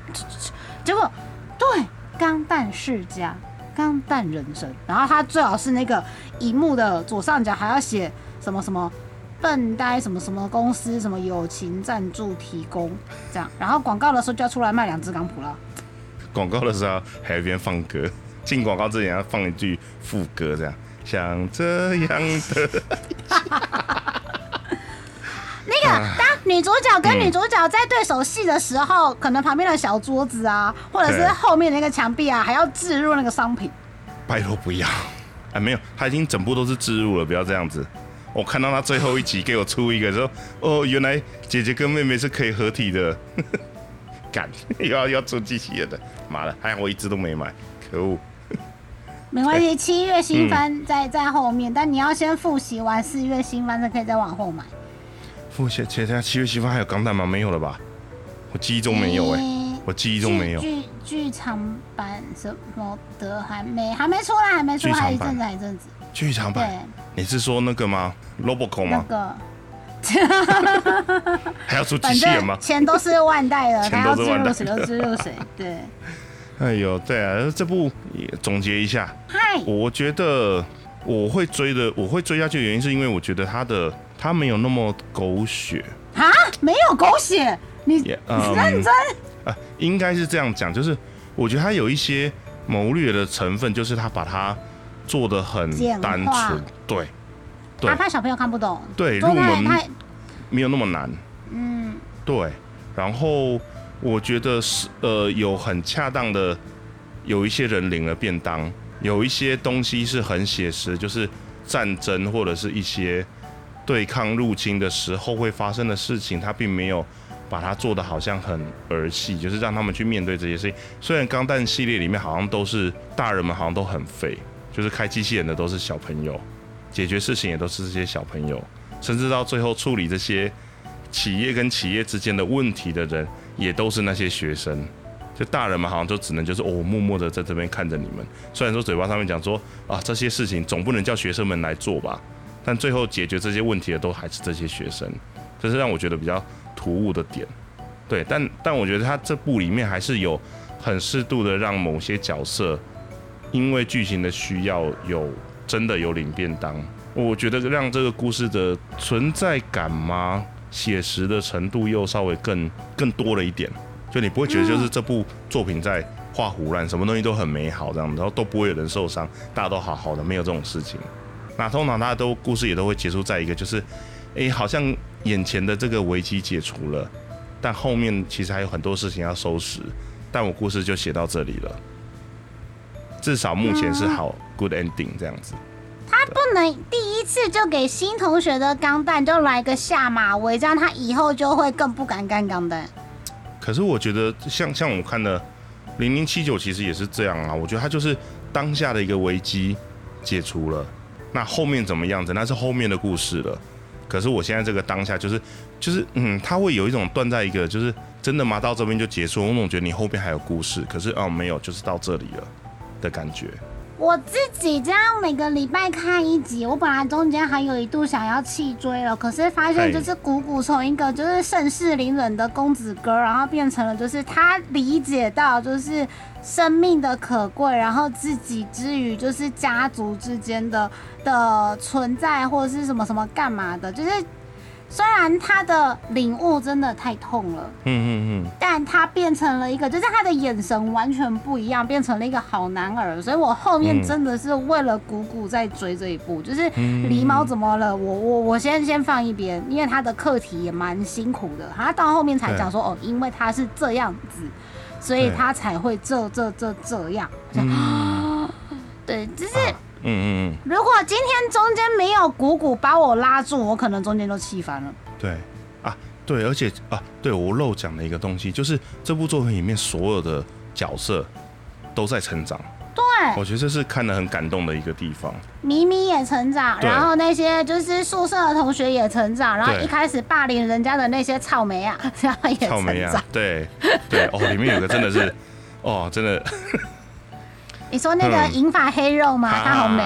结果，对，钢弹世家。钢弹人生，然后他最好是那个荧幕的左上角还要写什么什么笨呆什么什么公司什么友情赞助提供这样，然后广告的时候就要出来卖两只钢普了。广告的时候还有一边放歌，进广告之前要放一句副歌，这样像这样的。那个当女主角跟女主角在对手戏的时候，可能旁边的小桌子啊，或者是对后面那个墙壁啊，还要置入那个商品。拜托不要，啊 <laughs> 没有，他已经整部都是置入了，不要这样子。我看到他最后一集给我出一个说，哦，原来姐姐跟妹妹是可以合体的，<laughs> 干又要要出机器人的，妈的，还好我一直都没买，可恶。没关系，<laughs> 七月新番在在后面，但你要先复习完四月新番，才可以再往后买。不写，前天七月七号还有钢弹吗？没有了吧？我记忆中没有哎、我记忆中没有。剧剧场版什么的还没还没出来，还没出，来还一阵子，还一阵子。剧场对版，，你是说那个吗？Roboco 吗？那个还要出机器人吗？钱都是万代的，钱都是万代植入谁就植入谁。对，哎呦，对啊，这部也总结一下，嗨，我觉得我会追的，我会追下去的原因是因为我觉得它的它没有那么狗血，啊，没有狗血，你也你认真？啊，应该是这样讲，就是我觉得他有一些谋略的成分，就是他把它做的很简单化纯，对对。哪怕小朋友看不懂，对，入门没有那么难，嗯，对，然后我觉得是呃有很恰当的，有一些人领了便当，有一些东西是很写实，就是战争或者是一些对抗入侵的时候会发生的事情，他并没有把它做的好像很儿戏，就是让他们去面对这些事情。虽然钢弹系列里面好像都是大人们好像都很废，就是开机器人的都是小朋友，解决事情也都是这些小朋友，甚至到最后处理这些企业跟企业之间的问题的人，也都是那些学生。就大人们好像就只能就是哦，默默的在这边看着你们。虽然说嘴巴上面讲说啊，这些事情总不能叫学生们来做吧，但最后解决这些问题的都还是这些学生，这是让我觉得比较突兀的点。对，但但我觉得他这部里面还是有很适度的让某些角色因为剧情的需要有真的有领便当，我觉得让这个故事的存在感吗？写实的程度又稍微更更多了一点，就你不会觉得就是这部作品在画胡乱，什么东西都很美好这样，然后都不会有人受伤，大家都好好的，没有这种事情。那通常大家都故事也都会结束在一个就是，诶，好像眼前的这个危机解除了，但后面其实还有很多事情要收拾，但我故事就写到这里了，至少目前是好 good ending 这样子。他不能第一次就给新同学的钢弹就来个下马威，这样他以后就会更不敢干钢弹。可是我觉得像像我看的零零七九其实也是这样啊，我觉得他就是当下的一个危机解除了，那后面怎么样子那是后面的故事了。可是我现在这个当下就是就是嗯，他会有一种断在一个就是真的吗？到这边就结束，我总觉得你后边还有故事，可是哦没有，就是到这里了的感觉。我自己这样每个礼拜看一集，我本来中间还有一度想要弃追了，可是发现就是谷谷从一个就是盛世凌人的公子哥，然后变成了就是他理解到就是生命的可贵，然后自己之余就是家族之间的的存在或者是什么什么干嘛的，就是虽然他的领悟真的太痛了。嗯嗯嗯，但他变成了一个，就是他的眼神完全不一样，变成了一个好男儿。所以我后面嗯真的是为了谷谷在追这一部，就是嗯狸猫怎么了？我我我先先放一边，因为他的课题也蛮辛苦的。他到后面才讲说，哦，因为他是这样子，所以他才会这这这这样。<gasps> 对，只是嗯嗯嗯，如果今天中间没有鼓鼓把我拉住，我可能中间就气翻了。对。啊，对，而且啊，对我漏讲了一个东西，就是这部作品里面所有的角色都在成长，对，我觉得这是看得很感动的一个地方。咪咪也成长，然后那些就是宿舍的同学也成长，然后一开始霸凌人家的那些草莓啊，草莓啊对对哦，里面有个真的是，哦，真的，你说那个嗯银发黑肉吗？他好美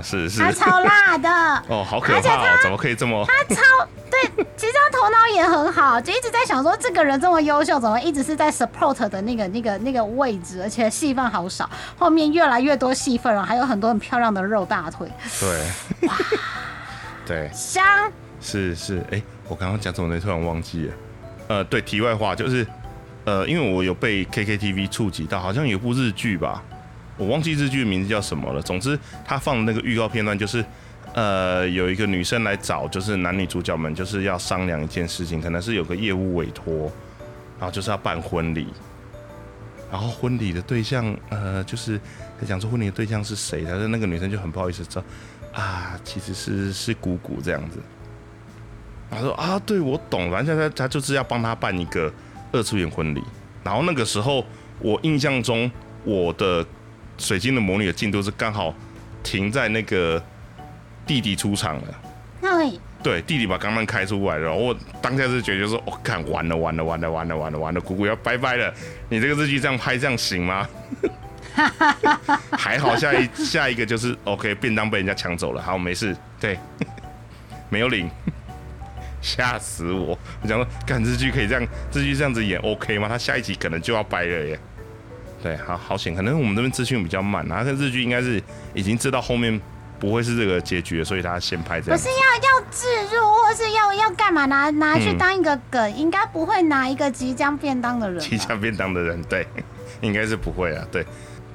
是是他，超辣的，<laughs> 哦，好可而且怕哦，怎么可以这么？他超对，其实他头脑也很好，就一直在想说这个人这么优秀，怎么一直是在 support 的那个那个那个位置，而且戏份好少，后面越来越多戏份了，还有很多很漂亮的肉大腿，对，哇 <laughs> 对，香。是是，哎，我刚刚讲什么呢？突然忘记了。呃，对，题外话就是呃，因为我有被 KKTV 触及到，好像有部日剧吧，我忘记日剧名字叫什么了。总之，他放的那个预告片段就是，呃，有一个女生来找，就是男女主角们就是要商量一件事情，可能是有个业务委托，然后就是要办婚礼，然后婚礼的对象，呃，就是在讲说婚礼的对象是谁，但是那个女生就很不好意思说，啊，其实是是姑姑这样子。他说啊，对我懂，反正他他就是要帮他办一个二次元婚礼。然后那个时候，我印象中我的水晶的魔女的进度是刚好停在那个弟弟出场了。那里对，弟弟把钢弹开出来了，然后我当下是觉得说，我、看完了完了完了完了完了完了，姑姑要拜拜了。你这个日剧这样拍这样行吗？还好下一下一个就是 OK，便当被人家抢走了，好没事，对，没有领。吓死我！我想说，看日剧可以这样，日剧这样子演 OK 吗？他下一集可能就要掰了耶。对，好好险，可能我们这边资讯比较慢啊。跟日剧应该是已经知道后面不会是这个结局了，所以他先拍这样。不是要要置入，或是要要干嘛拿拿去当一个梗，应该不会拿一个即将便当的人。即将便当的人，对，<laughs> 应该是不会啊。对，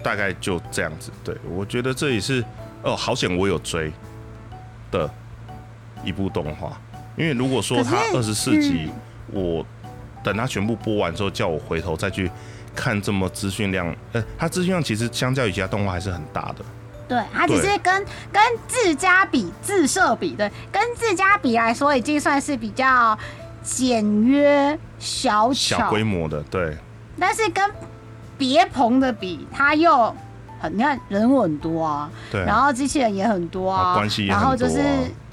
大概就这样子。对，我觉得这也是哦，好险我有追的一部动画。因为如果说它二十四集，我等它全部播完之后，叫我回头再去看这么资讯量，呃，它资讯量其实相较于其他动画还是很大的。对，它只是跟跟自家比、自设比，对，跟自家比来说，已经算是比较简约、小巧、小规模的，对。但是跟别棚的比，它又很，你看人很多啊，对啊，然后机器人也很多啊，关系也然很多、啊，后就是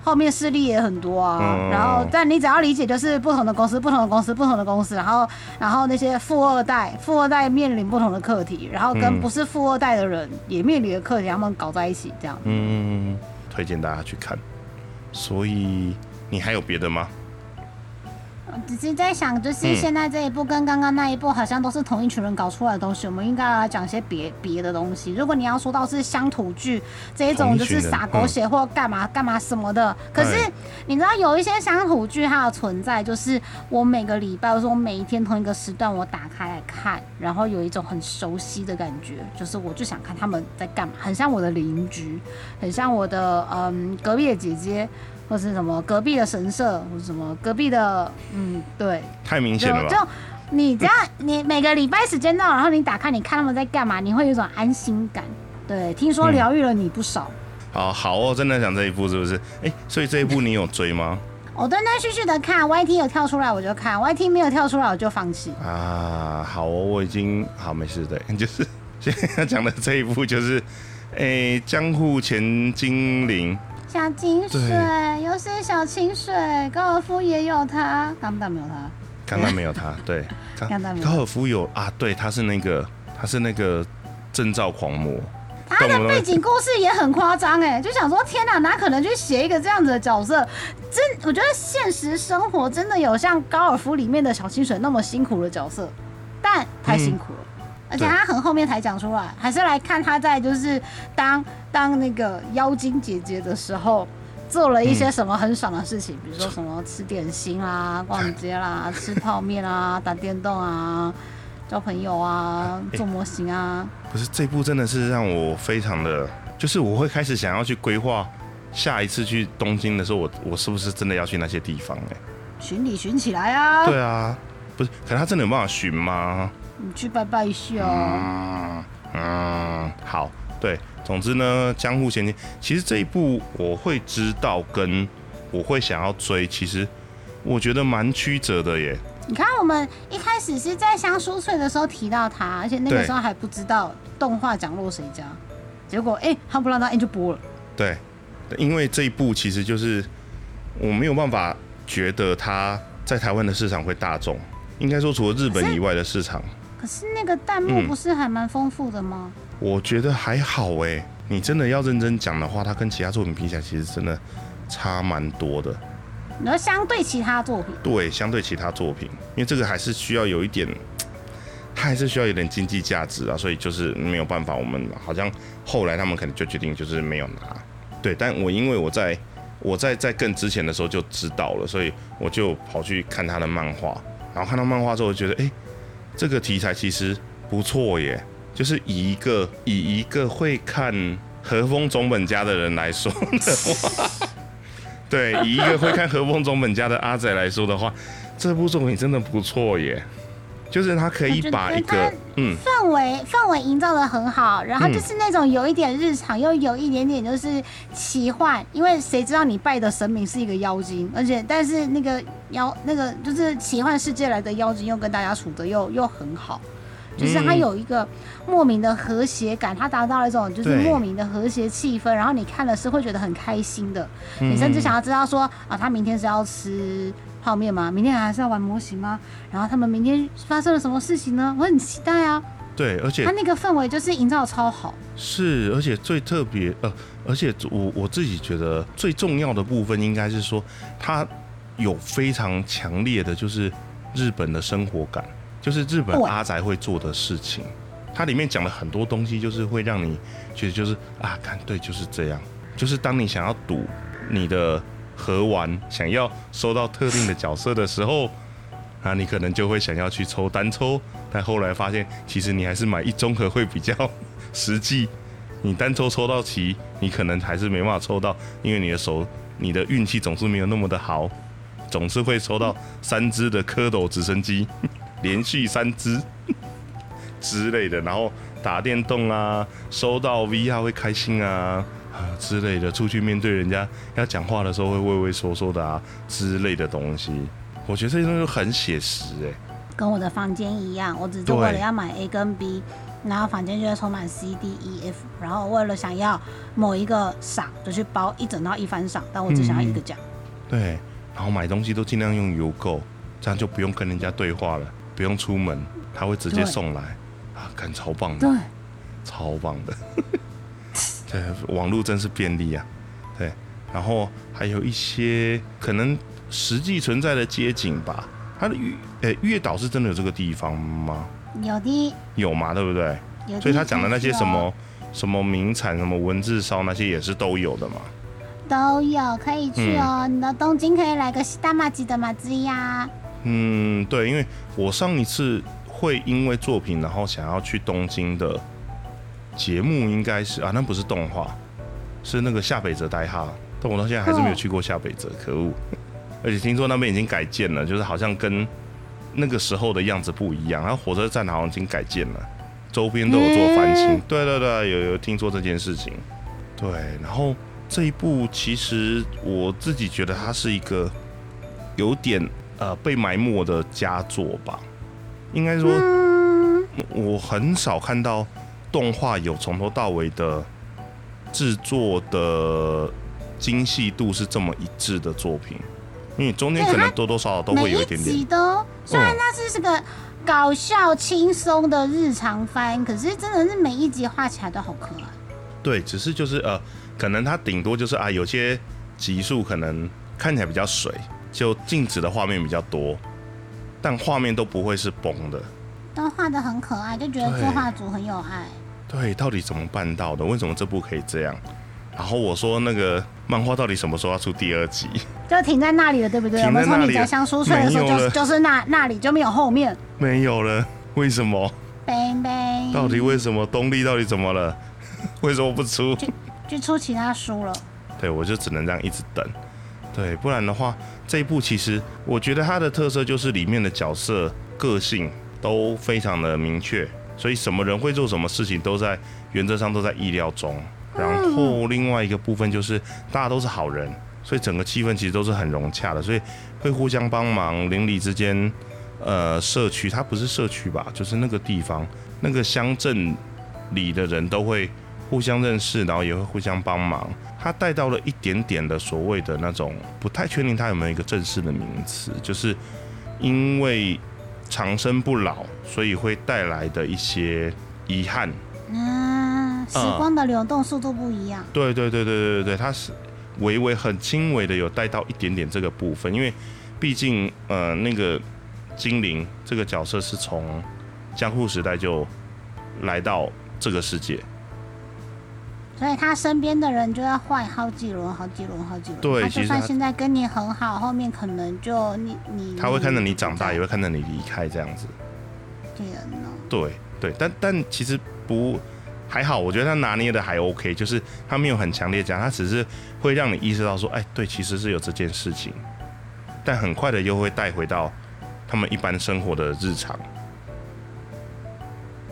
后面势力也很多啊，嗯然后但你只要理解，就是不同的公司、不同的公司、不同的公司，然后然后那些富二代，富二代面临不同的课题，然后跟嗯不是富二代的人也面临的课题，他们搞在一起这样。嗯，推荐大家去看。所以你还有别的吗？只是在想，就是嗯现在这一部跟刚刚那一部好像都是同一群人搞出来的东西，我们应该来讲一些别别的东西。如果你要说到是乡土剧这一种，就是撒狗血或干嘛干嘛什么的，可是哎你知道有一些乡土剧它的存在，就是我每个礼拜或者说我每一天同一个时段我打开来看，然后有一种很熟悉的感觉，就是我就想看他们在干嘛，很像我的邻居，很像我的嗯隔壁的姐姐。或是什么隔壁的神社，或是什么隔壁的，嗯，对，太明就显了吧？就你这样，你每个礼拜时间到，然后你打开，你看他们在干嘛，你会有一种安心感。对，听说嗯疗愈了你不少。好好哦，真的想这一部是不是？哎、所以这一部你有追吗？我断断续续的看，YT 有跳出来我就看，YT 没有跳出来我就放弃。啊，好哦，我已经好没事对，就是 <laughs> 现在讲的这一部就是，哎、江户前精灵，小清水对。又是小清水，高尔夫也有他，钢弹没有他。刚刚没有他，<laughs> 对，刚刚刚没有高尔夫有啊，对，他是那个他是那个证照狂魔，他的背景故事也很夸张哎，就想说天哪，哪可能去写一个这样子的角色？真，我觉得现实生活真的有像高尔夫里面的小清水那么辛苦的角色，但太辛苦了。而且他很后面才讲出来，还是来看他在就是当当那个妖精姐姐的时候，做了一些什么很爽的事情，比如说什么吃点心啦、<laughs> 逛街啦、吃泡面啦、<laughs> 打电动啊、交朋友啊、哎做模型啊。不是这部真的是让我非常的，就是我会开始想要去规划下一次去东京的时候，我我是不是真的要去那些地方、哎，巡礼巡起来啊！对啊，不是，可他真的有办法巡吗？你去拜拜一下哦。嗯嗯，好，对，总之呢，江户前进，其实这一部我会知道，跟我会想要追，其实我觉得蛮曲折的耶。你看，我们一开始是在香酥脆的时候提到他，而且那个时候还不知道动画讲落谁家，结果哎，他不让他哎就播了。对，因为这一部其实就是我没有办法觉得它在台湾的市场会大众，应该说除了日本以外的市场，可是那个弹幕嗯不是还蛮丰富的吗？我觉得还好哎。你真的要认真讲的话，它跟其他作品比起来，其实真的差蛮多的。你说相对其他作品，对，相对其他作品，因为这个还是需要有一点，<tsk> 它还是需要有点经济价值啊，所以就是没有办法。我们好像后来他们可能就决定就是没有拿，对。但我因为我在我在在更之前的时候就知道了，所以我就跑去看他的漫画，然后看到漫画之后，觉得哎、这个题材其实不错耶，就是以一个以一个会看和风总本家的人来说的话，<laughs> 对，以一个会看和风总本家的阿仔来说的话，这部作品真的不错耶。就是他可以把一个嗯。氛围氛围营造的很好，然后就是那种有一点日常，又有一点点就是奇幻，因为谁知道你拜的神明是一个妖精，而且但是那个妖那个就是奇幻世界来的妖精又跟大家处的又又很好，就是它有一个莫名的和谐感，它达到了一种就是莫名的和谐气氛，然后你看了是会觉得很开心的，你甚至想要知道说啊，他明天是要吃。泡面吗？明天还是要玩模型吗？然后他们明天发生了什么事情呢？我很期待啊！对，而且他那个氛围就是营造超好。是，而且最特别呃，而且我我自己觉得最重要的部分应该是说，它有非常强烈的，就是日本的生活感，就是日本阿宅会做的事情。它里面讲了很多东西，就是会让你觉得就是啊，看对，就是这样。就是当你想要赌你的。合玩想要收到特定的角色的时候，啊，你可能就会想要去抽单抽，但后来发现其实你还是买一中盒会比较实际。你单抽抽到齐，你可能还是没办法抽到，因为你的手你的运气总是没有那么的好，总是会抽到三只的蝌蚪直升机，连续三只 <laughs> 之类的，然后打电动啊，收到 V R 会开心啊。之类的，出去面对人家要讲话的时候会畏畏缩缩的啊之类的东西，我觉得这些东西很写实哎，跟我的房间一样，我只是为了要买 A 跟 B，然后房间就会充满 C D E F，然后为了想要某一个赏，就去包一整套一番赏，但我只想要一个奖。对，然后买东西都尽量用邮购，这样就不用跟人家对话了，不用出门，他会直接送来，啊，感超棒的，对，超棒的。对，网络真是便利啊！对，然后还有一些可能实际存在的街景吧。它的月，诶，月岛是真的有这个地方吗？有的，有嘛，对不对？所以他讲的那些什么什么名产、什么文字烧那些也是都有的嘛。都有，可以去哦。你到东京可以来个大马吉的马吉呀。嗯，对，因为我上一次会因为作品，然后想要去东京的。节目应该是啊，那不是动画，是那个下北泽呆哈，但我到现在还是没有去过下北泽，可恶！而且听说那边已经改建了，就是好像跟那个时候的样子不一样，然后火车站好像已经改建了，周边都有做翻新。对对对，有有听说这件事情。对，然后这一部其实我自己觉得它是一个有点呃被埋没的佳作吧，应该说我很少看到。动画有从头到尾的制作的精细度是这么一致的作品，因为中间可能多多少少都会有一点点。都虽然它是是个搞笑轻松的日常番，可是真的是每一集画起来都好可爱。对，只是就是呃，可能它顶多就是啊，有些集数可能看起来比较水，就静止的画面比较多，但画面都不会是崩的，都画的很可爱，就觉得作画组很有爱。对，到底怎么办到的？为什么这部可以这样？然后我说那个漫画到底什么时候要出第二集？就停在那里了，对不对？我们从你家乡出水的时候，就就是那那里就没有后面，没有了。为什么？到底为什么？东立到底怎么了？<laughs> 为什么不出？就出其他书了。对，我就只能这样一直等。对，不然的话，这一部其实我觉得它的特色就是里面的角色个性都非常的明确。所以什么人会做什么事情，都在原则上都在意料中。然后另外一个部分就是大家都是好人，所以整个气氛其实都是很融洽的，所以会互相帮忙。邻里之间，呃，社区它不是社区吧，就是那个地方那个乡镇里的人都会互相认识，然后也会互相帮忙。他带到了一点点的所谓的那种，不太确定他有没有一个正式的名词，就是因为。长生不老，所以会带来的一些遗憾。啊，时光的流动速度不一样。对对对对对对对，它是微微很轻微的有带到一点点这个部分，因为毕竟呃那个精灵这个角色是从江户时代就来到这个世界。所以他身边的人就要换好几轮、好几轮、好几轮。对，就算现在跟你很好，后面可能就你你他会看着你长大，也会看着你离开这样子。天哪！对对，但但其实不还好，我觉得他拿捏的还 OK，就是他没有很强烈讲，他只是会让你意识到说，哎，对，其实是有这件事情，但很快的又会带回到他们一般生活的日常。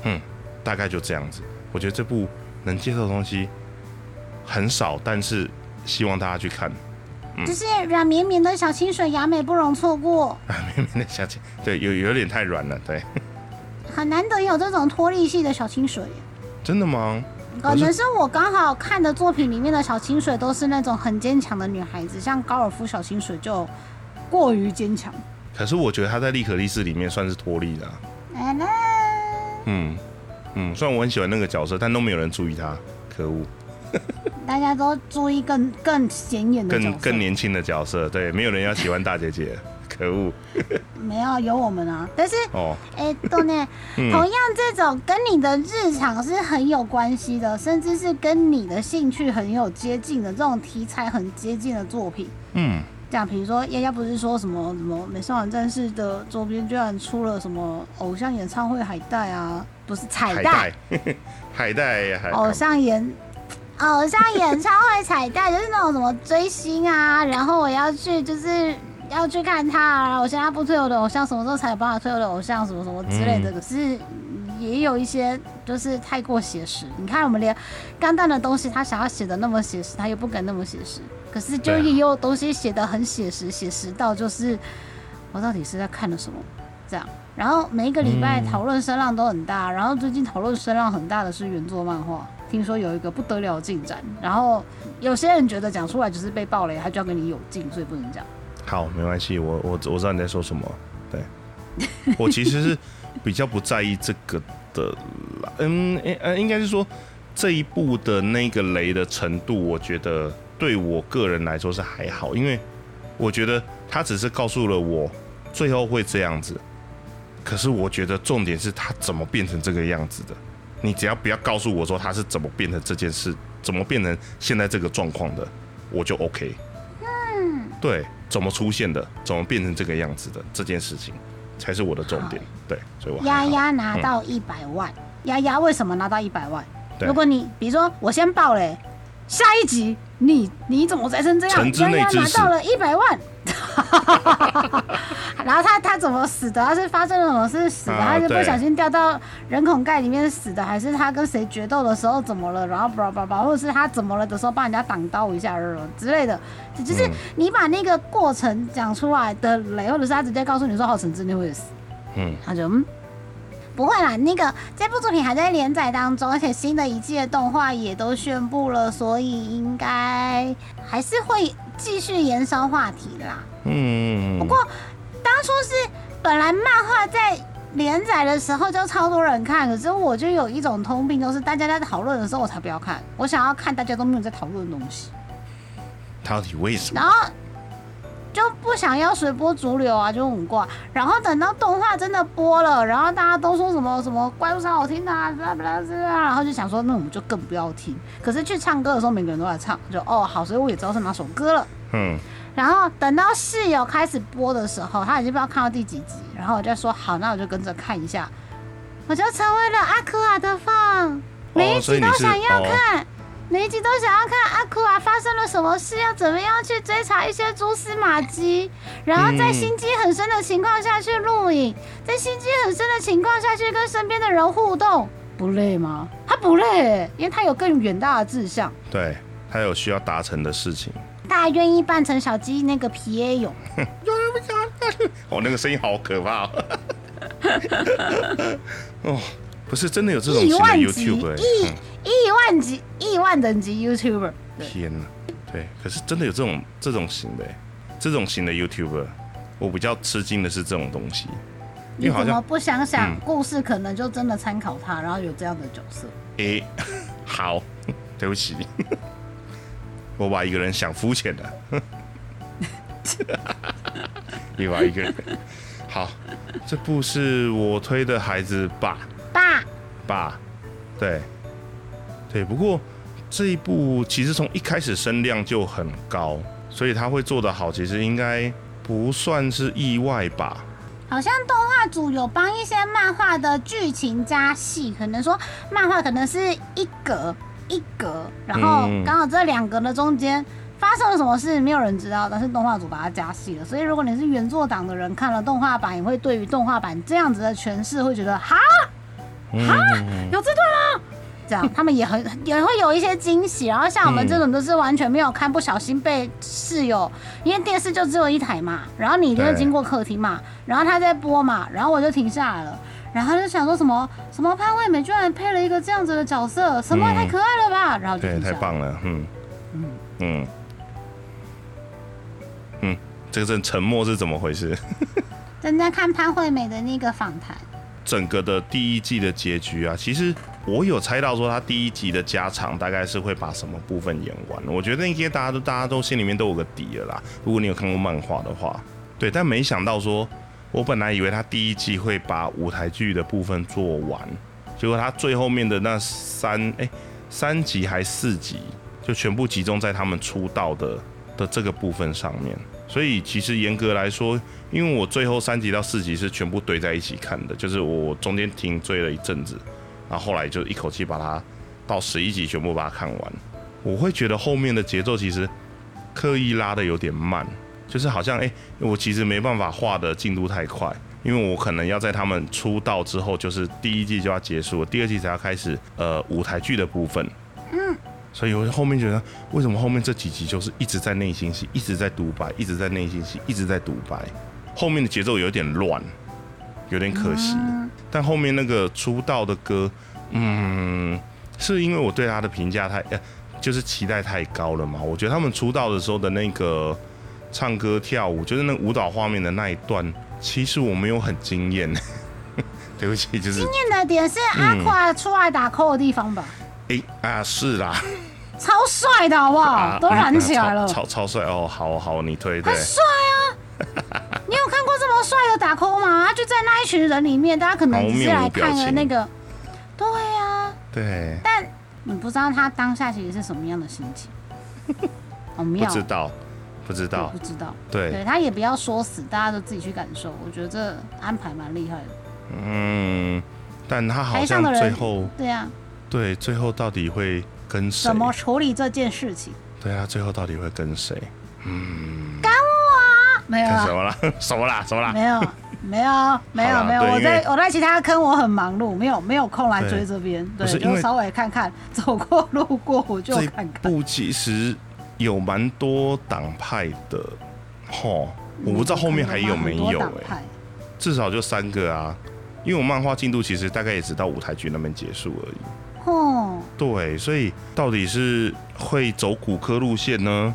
嗯，大概就这样子。我觉得这部能接受的东西很少，但是希望大家去看。就是软绵绵的小清水，雅美不容错过。<laughs> 软绵绵的小清，对，有有点太软了，对。<laughs> 很难得有这种脱力系的小清水。真的吗？可能是我刚好看的作品里面的小清水都是那种很坚强的女孩子，像高尔夫小清水就过于坚强。可是我觉得她在利可利斯里面算是脱力的。嗯嗯，虽然我很喜欢那个角色，但都没有人注意他，可恶。<laughs> 大家都注意更更显眼的、更更年轻的角色，对，没有人要喜欢大姐姐。<laughs> 可恶，没有有我们啊！但是哦，哎，豆内，同样这种跟你的日常是很有关系的，甚至是跟你的兴趣很有接近的这种题材很接近的作品，嗯，这样，比如说丫丫不是说什么什么美少女战士的周边居然出了什么偶像演唱会海带啊？不是彩带，<laughs> 海带，偶像演偶像演唱会彩带，就是那种什么追星啊，然后我要去就是。要去看他啊！我现在不推我的偶像，什么时候才有办法推我的偶像？什么什么之类的。可是也有一些就是太过写实。你看，我们连钢蛋的东西，他想要写的那么写实，他又不敢那么写实。可是就也有东西写的很写实，写实到就是我到底是在看了什么这样。然后每一个礼拜讨论声浪都很大。然后最近讨论声浪很大的是原作漫画，听说有一个不得了的进展。然后有些人觉得讲出来就是被暴雷，他就要跟你有劲，所以不能讲。好，没关系，我我我知道你在说什么。对，我其实是比较不在意这个的。嗯，呃，应该是说这一部的那个雷的程度，我觉得对我个人来说是还好，因为我觉得他只是告诉了我最后会这样子。可是我觉得重点是他怎么变成这个样子的。你只要不要告诉我说他是怎么变成这件事，怎么变成现在这个状况的，我就 OK。嗯，对。怎么出现的？怎么变成这个样子的？这件事情才是我的重点。对，所以我丫丫拿到一百万。丫丫为什么拿到一百万？如果你比如说我先报嘞，下一集你你怎么才成这样？丫丫拿到了一百万。<laughs> 然后他他怎么死的？他是发生了什么事死的？他是不小心掉到人孔盖里面死的，还是他跟谁决斗的时候怎么了？然后叭叭叭，或者是他怎么了的时候帮人家挡刀一下之类的？就是你把那个过程讲出来的雷，或者是他直接告诉你说浩辰真的会死，嗯，他就嗯不会啦。那个这部作品还在连载当中，而且新的一季的动画也都宣布了，所以应该还是会继续延烧话题啦。嗯，不过当初是本来漫画在连载的时候就超多人看，可是我就有一种通病，就是大家在讨论的时候我才不要看，我想要看大家都没有在讨论的东西。到底为什么？然后就不想要随波逐流啊，就很怪。然后等到动画真的播了，然后大家都说什么什么怪物超好听啊，啦啦啦，然后就想说那我们就更不要听。可是去唱歌的时候，每个人都在唱，就哦好，所以我也知道是哪首歌了。嗯。然后等到室友开始播的时候，他已经不知道看到第几集，然后我就说好，那我就跟着看一下，我就成为了阿库阿的放，每一集都想要看，每一集都想要看阿库啊发生了什么事，要怎么样去追查一些蛛丝马迹，然后在心机很深的情况下去录影，在心机很深的情况下去跟身边的人互动，不累吗？他不累，因为他有更远大的志向，对他有需要达成的事情。他愿意扮成小鸡那个皮耶勇，<laughs> <laughs> 哦，那个声音好可怕哦！<laughs> 不是真的有这种亿万级亿亿万级亿万等级 YouTuber，天哪！对，可是真的有这种这种型的，这种型的 YouTuber，我比较吃惊的是这种东西。你怎么不想想故事，可能就真的参考他，然后有这样的角色？诶，<laughs> 好，<laughs> 对不起。<laughs> 我把一个人想肤浅的，你把一个人好，这部是我推的孩子爸爸。爸，对。对，不过这一部其实从一开始声量就很高，所以他会做的好，其实应该不算是意外吧？好像动画组有帮一些漫画的剧情加戏，可能说漫画可能是一格一格，然后嗯。刚好这两格的中间发生了什么事，没有人知道，但是动画组把它加戏了。所以如果你是原作党的人，看了动画版，也会对于动画版这样子的诠释，会觉得哈嗯，有这段吗？这样，他们也很也会有一些惊喜。然后像我们这种都是完全没有看，不小心被室友，因为电视就只有一台嘛，然后你一定会经过客厅嘛，然后他在播嘛，然后我就停下来了。然后就想说什么什么潘惠美居然配了一个这样子的角色，什么嗯太可爱了吧？然后就太棒了，嗯嗯嗯嗯，这个阵沉默是怎么回事？<laughs> 正在看潘惠美的那个访谈，整个的第一季的结局啊，其实我有猜到说他第一集的加长大概是会把什么部分演完。我觉得应该大家都大家都心里面都有个底了啦。如果你有看过漫画的话，对，但没想到说，我本来以为他第一季会把舞台剧的部分做完，结果他最后面的那三 <laughs> 哎、三集还四集就全部集中在他们出道的的这个部分上面。所以其实严格来说，因为我最后三集到四集是全部堆在一起看的，就是我中间停追了一阵子，然后后来就一口气把它到十一集全部把它看完。我会觉得后面的节奏其实刻意拉的有点慢，就是好像哎、我其实没办法画的进度太快，因为我可能要在他们出道之后，就是第一季就要结束，第二季才要开始呃舞台剧的部分。所以我后面觉得为什么后面这几集就是一直在内心戏，一直在独白，一直在内心戏，一直在独白，后面的节奏有点乱，有点可惜。但后面那个出道的歌，嗯，是因为我对他的评价太，呃，就是期待太高了嘛。我觉得他们出道的时候的那个唱歌跳舞，就是那舞蹈画面的那一段，其实我没有很惊艳。<laughs> 对不起，就是惊艳的点是阿垮出来打 call 的地方吧？哎、啊，是啦，<laughs> 超帅的好不好？都燃起来了嗯，超超超帅哦！好好，你推的很，帅啊！<laughs> 你有看过这么帅的打 call 吗？他就在那一群人里面，大家可能只是来看了那个，对啊，对，但你不知道他当下其实是什么样的心情，<laughs> 好妙不妙，知道，不知道不，知道。对，对他也不要说死，大家都自己去感受。我觉得这安排蛮厉害的。嗯，但他好像最后，对啊，对，最后到底会跟谁怎？么处理这件事情？对啊，最后到底会跟谁嗯？没有啊，跟什么啦？<laughs> 什么啦？什么啦？没有，没有，没有，没有。我在我在其他坑，我很忙碌，没有没有空来追这边。对，就稍微看看，<laughs> 走过路过我就这看看。不其实有蛮多党派的，吼，我不知道后面还有没有哎、至少就三个啊。因为我漫画进度其实大概也只到舞台剧那边结束而已。哦，对，所以到底是会走骨科路线呢，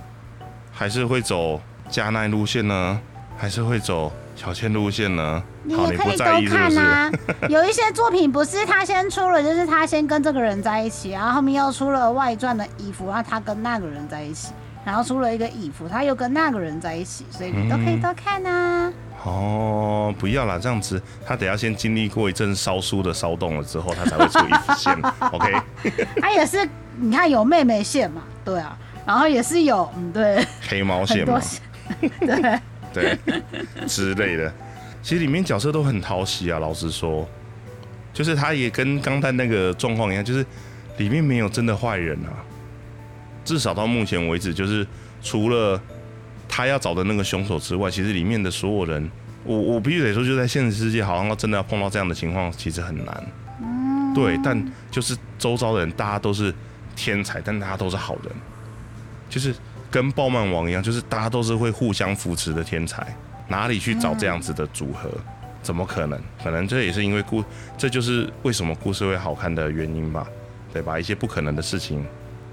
还是会走加奈路线呢，还是会走小千路线呢？好，你也可以都？看啊。<laughs> <laughs> 有一些作品不是他先出了，就是他先跟这个人在一起，然后后面又出了外传的衣服，然后他跟那个人在一起，然后出了一个衣服，他又跟那个人在一起，所以你都可以都看啊。哦，不要啦，这样子他得要先经历过一阵烧书的骚动了之后，他才会出衣服线。<laughs> OK，他也是，你看有妹妹线嘛，对啊，然后也是有，嗯，对，黑毛很线嘛，<laughs> 对，对之类的。其实里面角色都很讨喜啊，老实说，就是他也跟钢弹那个状况一样，就是里面没有真的坏人啊。至少到目前为止，就是除了他要找的那个凶手之外，其实里面的所有人，我我必须得说，就在现实世界，好像要真的要碰到这样的情况，其实很难。对，但就是周遭的人，大家都是天才，但大家都是好人，就是跟暴漫王一样，就是大家都是会互相扶持的天才，哪里去找这样子的组合？怎么可能？可能这也是因为故，这就是为什么故事会好看的原因吧？对，把一些不可能的事情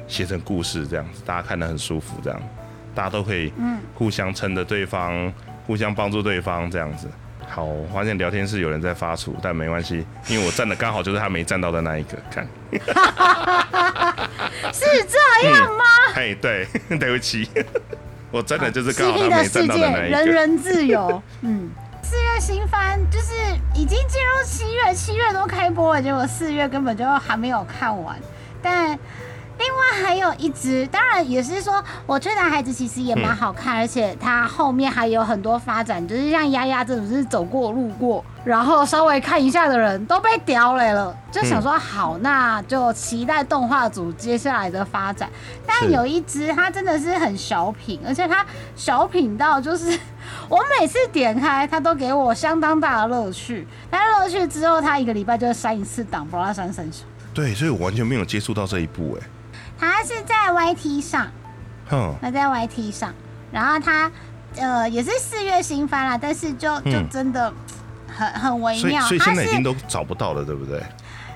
写成故事，这样子大家看得很舒服，这样大家都可以互相撑着对方，互相帮助对方，这样子。好，我发现聊天室有人在发出，但没关系，因为我站的刚好就是他没站到的那一个。看，<laughs> 是这样吗？嘿，对，<laughs> 对不起，<laughs> 我真的就是刚好 CP 他没的世界站到的那一个。人人自由，嗯。四月新番就是已经进入七月，七月都开播了，结果四月根本就还没有看完。但另外还有一只，当然也是说，我吹的孩子其实也蛮好看，而且它后面还有很多发展，就是像丫丫这种是走过路过，然后稍微看一下的人都被叼来了，就想说好，那就期待动画组接下来的发展。但有一只它真的是很小品，而且它小品到就是 <laughs> 我每次点开它都给我相当大的乐趣，但是乐趣之后它一个礼拜就会删一次档，不知道它删三小。对，所以我完全没有接触到这一步，哎，它是在 YT 上。哼，他在 YT 上，然后他呃也是四月新番啦，但是就就嗯真的很很微所以妙。所以现在已经都找不到了，对不对？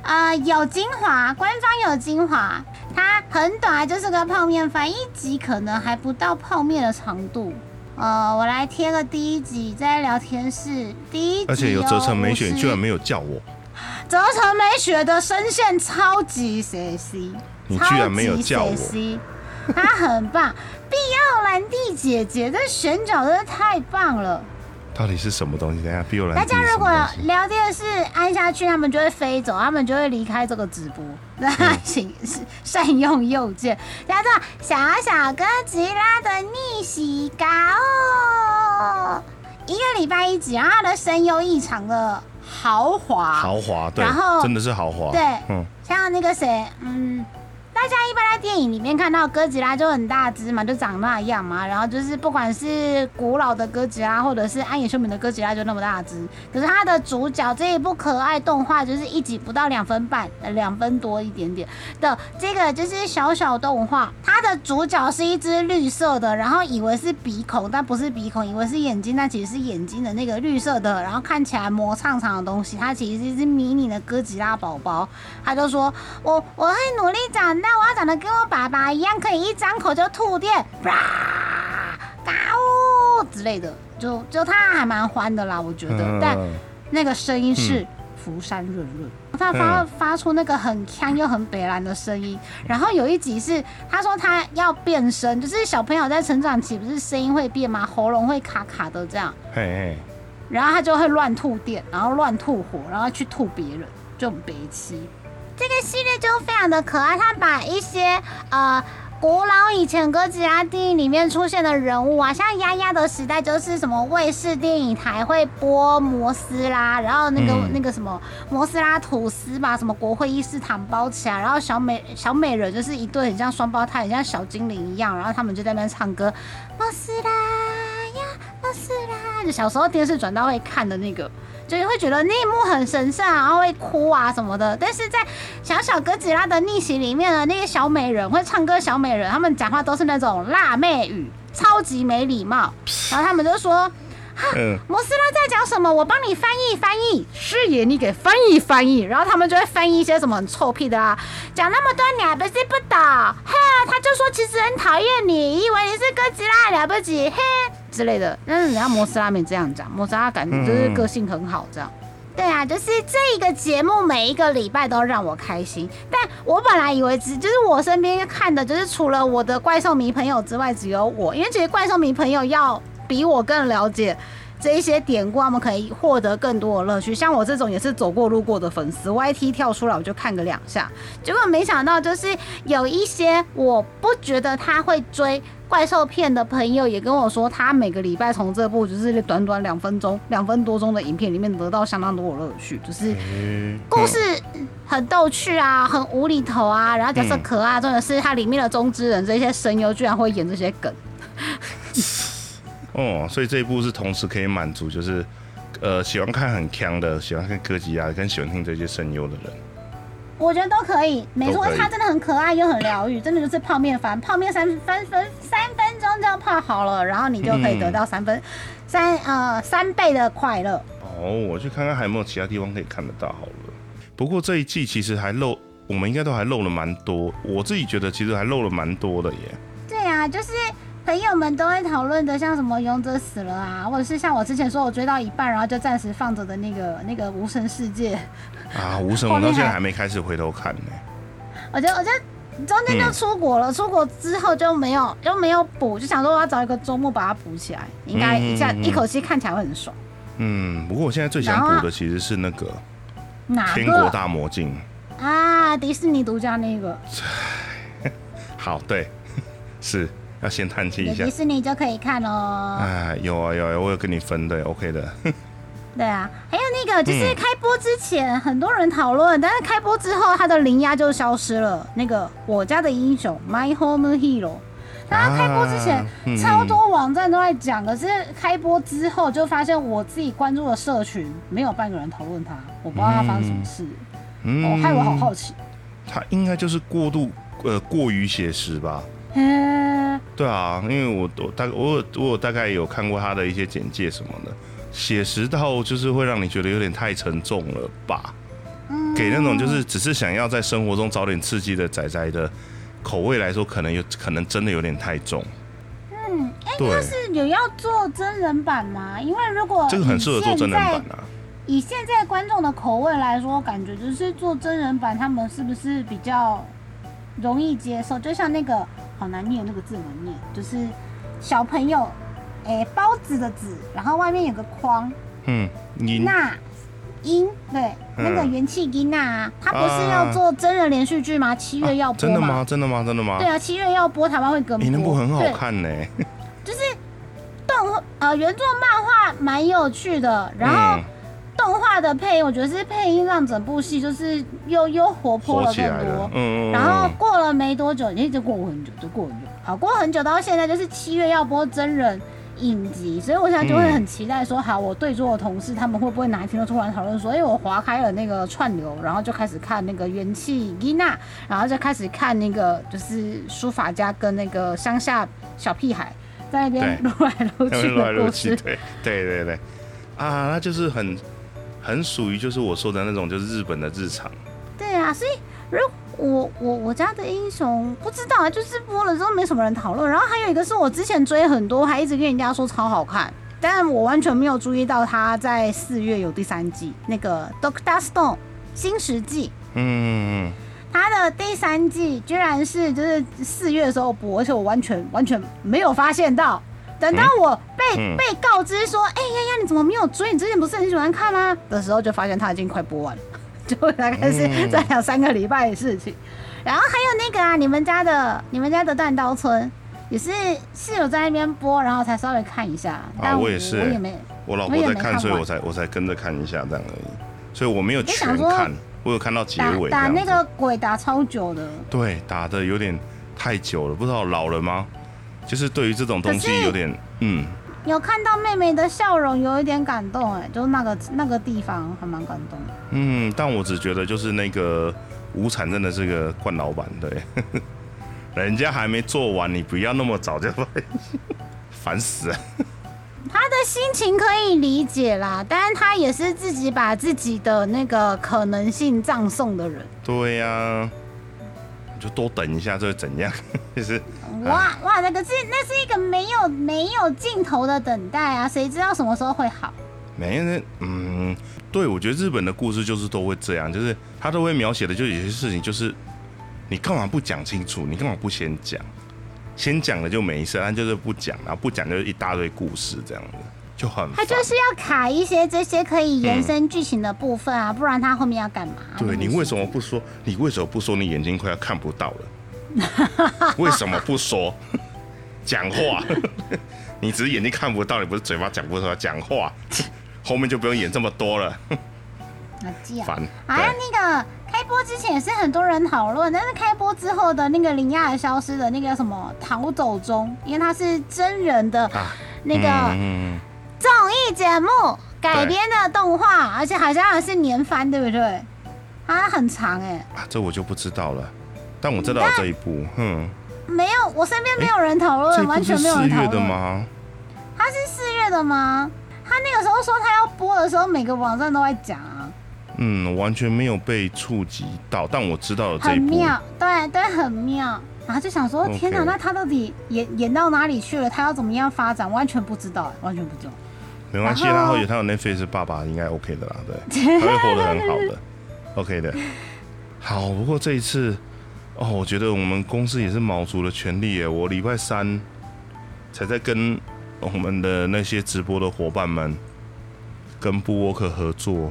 呃有精华，官方有精华，它很短，就是个泡面番，一集可能还不到泡面的长度。呃，我来贴个第一集在聊天室，第一集而且有泽城美雪，你居然没有叫我，泽城美雪的声线超级 sexy，你居然没有叫我超级 sexy，她很棒。碧奥兰蒂姐姐的选角真的太棒了。到底是什么东西？等一下，比我来。大家如果聊电视按下去，他们就会飞走，他们就会离开这个直播。那嗯请善用右键，叫做小小哥吉拉的逆袭嘎哦，一个礼拜一集，然后他的声优异常的豪华，豪华，对然后，真的是豪华，对嗯，像那个谁，嗯，大家一般在电影里面看到哥吉拉就很大只嘛，就长那样嘛。然后就是不管是古老的哥吉拉，或者是安野秀明的哥吉拉，就那么大只。可是它的主角这一部可爱动画，就是一集不到两分半，两分多一点点的这个就是小小动画，它的主角是一只绿色的，然后以为是鼻孔，但不是鼻孔，以为是眼睛，但其实是眼睛的那个绿色的，然后看起来磨长长的东西，它其实是一只迷你的哥吉拉宝宝。他就说：“我我会努力长大，我要长得跟我爸爸一样，可以一张口就吐电，啊，嘎呜之类的。就就他还蛮欢的啦，我觉得。但嗯那个声音是福山润润，他发发出那个很腔又很北蓝的声音。然后有一集是他说他要变声，就是小朋友在成长期不是声音会变吗？喉咙会卡卡的这样。嘿嘿，然后他就会乱吐电，然后乱吐火，然后去吐别人，就很悲戚。这个系列就非常的可爱，他把一些呃古老以前哥吉拉电影里面出现的人物啊，像丫丫的时代就是什么卫视电影台会播摩斯拉，然后那个、嗯那个什么摩斯拉吐司把什么国会议事堂包起来，然后小美小美人就是一对很像双胞胎，很像小精灵一样，然后他们就在那边唱歌，摩斯拉呀，摩斯拉，就小时候电视转到会看的那个。就是会觉得那一幕很神圣啊，然后会哭啊什么的。但是在小小哥吉拉的逆袭里面呢那些小美人会唱歌，小美人他们讲话都是那种辣妹语，超级没礼貌。然后他们就说哈，摩斯拉在讲什么，我帮你翻译翻译。师爷，你给翻译翻译。然后他们就会翻译一些什么很臭屁的啊，讲那么多你还不是不懂？嘿，他就说其实很讨厌你，以为你是哥吉拉了不起，嘿之类的。但是人家摩斯拉没这样讲，摩斯拉感觉就是个性很好这样。对啊，就是这一个节目每一个礼拜都让我开心，但我本来以为只就是我身边看的，就是除了我的怪兽迷朋友之外，只有我，因为其实怪兽迷朋友要比我更了解这一些典故，他们可以获得更多的乐趣。像我这种也是走过路过的粉丝，YT 跳出来我就看个两下，结果没想到就是有一些我不觉得他会追怪兽片的朋友也跟我说，他每个礼拜从这部就是短短两分钟、两分多钟的影片里面得到相当多的乐趣，就是故事很逗趣啊，很无厘头啊，然后角色嗯可爱，重点是它里面的中之人这些声优居然会演这些梗。<laughs> 哦，所以这一部是同时可以满足，就是呃喜欢看很强的，喜欢看歌吉啊，跟喜欢听这些声优的人。我觉得都可以，没错都可，以它真的很可爱又很疗愈，真的就是泡面番，泡面三分分三分钟就泡好了，然后你就可以得到三分、三呃三倍的快乐。哦，我去看看还有没有其他地方可以看得到好了。不过这一季其实还漏，我们应该都还漏了蛮多，我自己觉得其实还漏了蛮多的耶。对啊，就是朋友们都会讨论的，像什么勇者死了啊，或者是像我之前说我追到一半，然后就暂时放着的那个那个无声世界，啊，<laughs> 无声我到现在还没开始回头看呢。我就我就中间就出国了，出国之后就没有就没有补，就想说我要找一个周末把它补起来，应该一下、一口气看起来会很爽。嗯，不过我现在最想补的其实是那个哪《天国大魔镜》。啊？迪士尼独家那个，<laughs> 好，对，<laughs> 是要先叹气一下迪。士尼就可以看哦。哎，有啊有啊，我有跟你分的，OK 的。对啊，还有那个就是嗯开播之前很多人讨论，但是开播之后它的灵压就消失了。那个我家的英雄 My Home Hero，大家开播之前、啊嗯超多网站都在讲，可是开播之后就发现我自己关注的社群没有半个人讨论它，我不知道它发生什么事，嗯哦，害我好好奇。他应该就是过度呃过于写实吧？嘿，对啊，因为我我大我有我有大概有看过他的一些简介什么的，写实到就是会让你觉得有点太沉重了吧？嗯给那种就是只是想要在生活中找点刺激的仔仔的口味来说，可能有可能真的有点太重。嗯，哎、对但是有要做真人版吗？因为如果这个很适合做真人版啊。以现在观众的口味来说，感觉就是做真人版，他们是不是比较容易接受？就像那个好难念那个字难念，就是小朋友，哎、包子的子，然后外面有个框，嗯，你那音对，嗯那个元气音啊，他不是要做真人连续剧吗？七月要播真的吗？真的吗？真的吗？对啊，七月要播，台湾会跟播。你那部很好看呢。就是动画呃原作漫画蛮有趣的，然后嗯动画的配音，我觉得是配音让整部戏就是又又活泼了更起来了多。。嗯嗯。然后嗯过了没多久，一直过很久，就过很久。好，过很久到现在就是七月要播真人影集，所以我现在就会很期待说，好，我对桌的同事他们会不会哪一天就突然讨论说，哎、我划开了那个串流，然后就开始看那个元气伊娜，然后就开始看那个就是书法家跟那个乡下小屁孩在那边对撸来撸那去边撸来撸去，的故事。对对对对，啊，那就是很很属于就是我说的那种就是日本的日常。对啊，所以如我我我家的英雄不知道啊，就是播了之后没什么人讨论。然后还有一个是我之前追很多，还一直跟人家说超好看，但我完全没有注意到他在四月有第三季，那个 Doctor Stone 新世纪。嗯，他的第三季居然是就是四月的时候播，而且我完全完全没有发现到。等到我被、嗯被告知说，哎、呀呀，你怎么没有追？你之前不是很喜欢看吗？的时候，就发现它已经快播完了，<laughs> 就大概是嗯在两三个礼拜的事情。然后还有那个啊，你们家的你们家的蛋刀村也是是有在那边播，然后才稍微看一下。但啊我也是我也没我老婆在看，看所以我才我才跟着看一下这样而已，所以我没有全看，我有看到结打尾打那个鬼打超久的。对，打的有点太久了，不知道老了吗？就是对于这种东西有点，嗯，有看到妹妹的笑容，有一点感动哎，就是那个那个地方还蛮感动的。嗯，但我只觉得就是那个无产真的是个惯老板，对，<laughs> 人家还没做完，你不要那么早就 <laughs> 烦死了。他的心情可以理解啦，但是他也是自己把自己的那个可能性葬送的人。对呀、你就多等一下，这会怎样？<laughs> 就是哇哇，那个是那是一个没有没有尽头的等待啊，谁知道什么时候会好？没人，嗯，对，我觉得日本的故事就是都会这样，就是他都会描写的，就有些事情就是你干嘛不讲清楚？你干嘛不先讲？先讲了就没事，但就是不讲，然后不讲就是一大堆故事这样子，就很他就是要卡一些这些可以延伸剧情的部分啊，不然他后面要干嘛？对你为什么不说？你为什么不说？你眼睛快要看不到了，<laughs> 为什么不说？讲话，<laughs> 你只是眼睛看不到，你不是嘴巴讲不出来，讲话，后面就不用演这么多了？烦。好像那个开播之前也是很多人讨论，但是开播之后的那个林亚尔消失的那个什么逃走中，因为他是真人的啊，那个嗯，综艺节目改编的动画，而且好像还是年番，对不对？它很长哎、啊，这我就不知道了，但我知道有这一部，哼，没有，我身边没有人讨论，完全没有四月的人讨论。吗？它是四月的吗？他那个时候说他要播的时候，每个网站都在讲啊，嗯，完全没有被触及到，但我知道了这一部，很妙，对对，很妙。然后就想说天哪，那他到底演演到哪里去了？他要怎么样发展？完全不知道，完全不知道。没关系，然后他有他有 Netflix 爸爸应该 OK 的啦，对，<laughs> 他会活得很好的，<laughs> OK 的。好，不过这一次，哦，我觉得我们公司也是卯足了全力耶。我礼拜三才在跟我们的那些直播的伙伴们跟布沃克合作，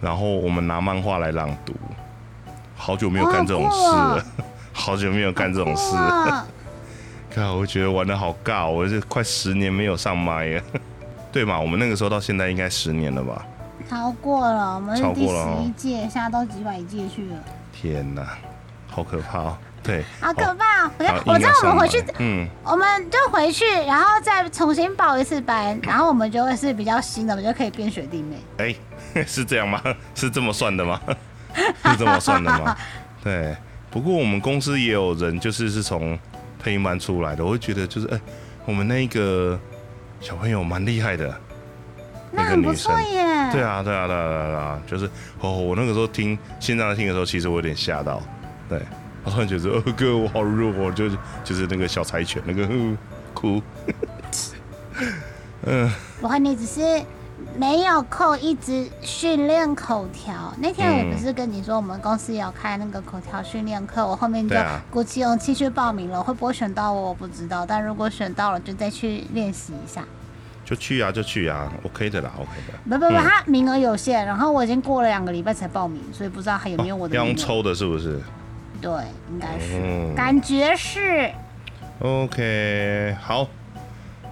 然后我们拿漫画来朗读，好久没有干这种事了，哦 <laughs> 好久没有干这种事。了，看，我觉得玩的好尬，我是快十年没有上麦了，对嘛？我们那个时候到现在应该十年了吧？超过了，我们第十一届，现在都几百届去了，天哪，好可怕哦！对，好可怕哦！我知道我们回去嗯，我们就回去，然后再重新报一次班，然后我们就会是比较新的，我们就可以变学弟妹。哎、<laughs> 是这样吗？是这么算的吗？<laughs> 是这么算的吗？<laughs> 对，不过我们公司也有人就是是从配音班出来的，我会觉得就是哎、我们那个小朋友蛮厉害的，那个女生。错耶。对啊，对啊，对啊，对啊，就是哦，我那个时候听现在听的时候，其实我有点吓到，对，我突然觉得，哦哥，我好弱哦，就是就是那个小柴犬那个呃哭，嗯，我和，你只是没有扣一直训练口条。那天我不是跟你说，我们公司有开那个口条训练课，我后面就鼓起勇气去报名了。会不会选到我，我不知道，但如果选到了，就再去练习一下。就去啊，就去啊，OK 的啦，OK 的。不不不，嗯他名额有限，然后我已经过了两个礼拜才报名，所以不知道还有没有我的名额。要用抽的是不是？对，应该是，嗯感觉是。，OK，好，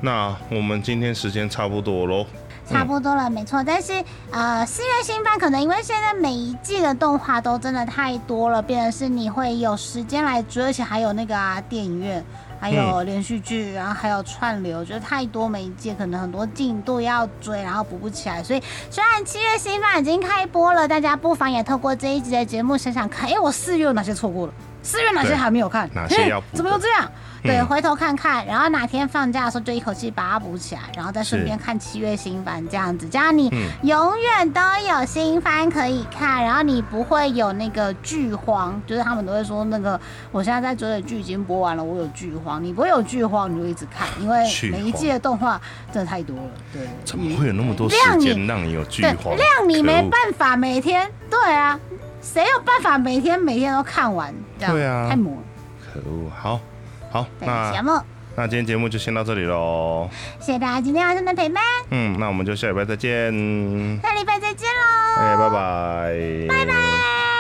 那我们今天时间差不多喽。差不多了，没错。但是呃，四月新番可能因为现在每一季的动画都真的太多了，变成是你会有时间来追，而且还有那个啊电影院，还有连续剧，然后还有串流，觉得太多每一季可能很多进度要追，然后补不起来。所以虽然七月新番已经开播了，大家不妨也透过这一集的节目想想看，哎，我四月有哪些错过了？四月哪些还没有看？哪些要怎么又这样？对，嗯回头看看，然后哪天放假的时候就一口气把它补起来，然后再顺便看七月新番这样子，这样你嗯永远都有新番可以看，然后你不会有那个剧荒，就是他们都会说那个我现在在追的剧已经播完了，我有剧荒，你不会有剧荒，你就一直看，因为每一季的动画真的太多了，对，怎么会有那么多时间让你有剧，荒？让你没办法每天，对啊，谁有办法每天每天都看完？这样对啊太猛了。可恶！好，好，那，节那目，那今天节目就先到这里喽。谢谢大家今天晚上的陪伴，嗯，那我们就下礼拜再见。下礼拜再见喽，哎，拜拜。拜拜。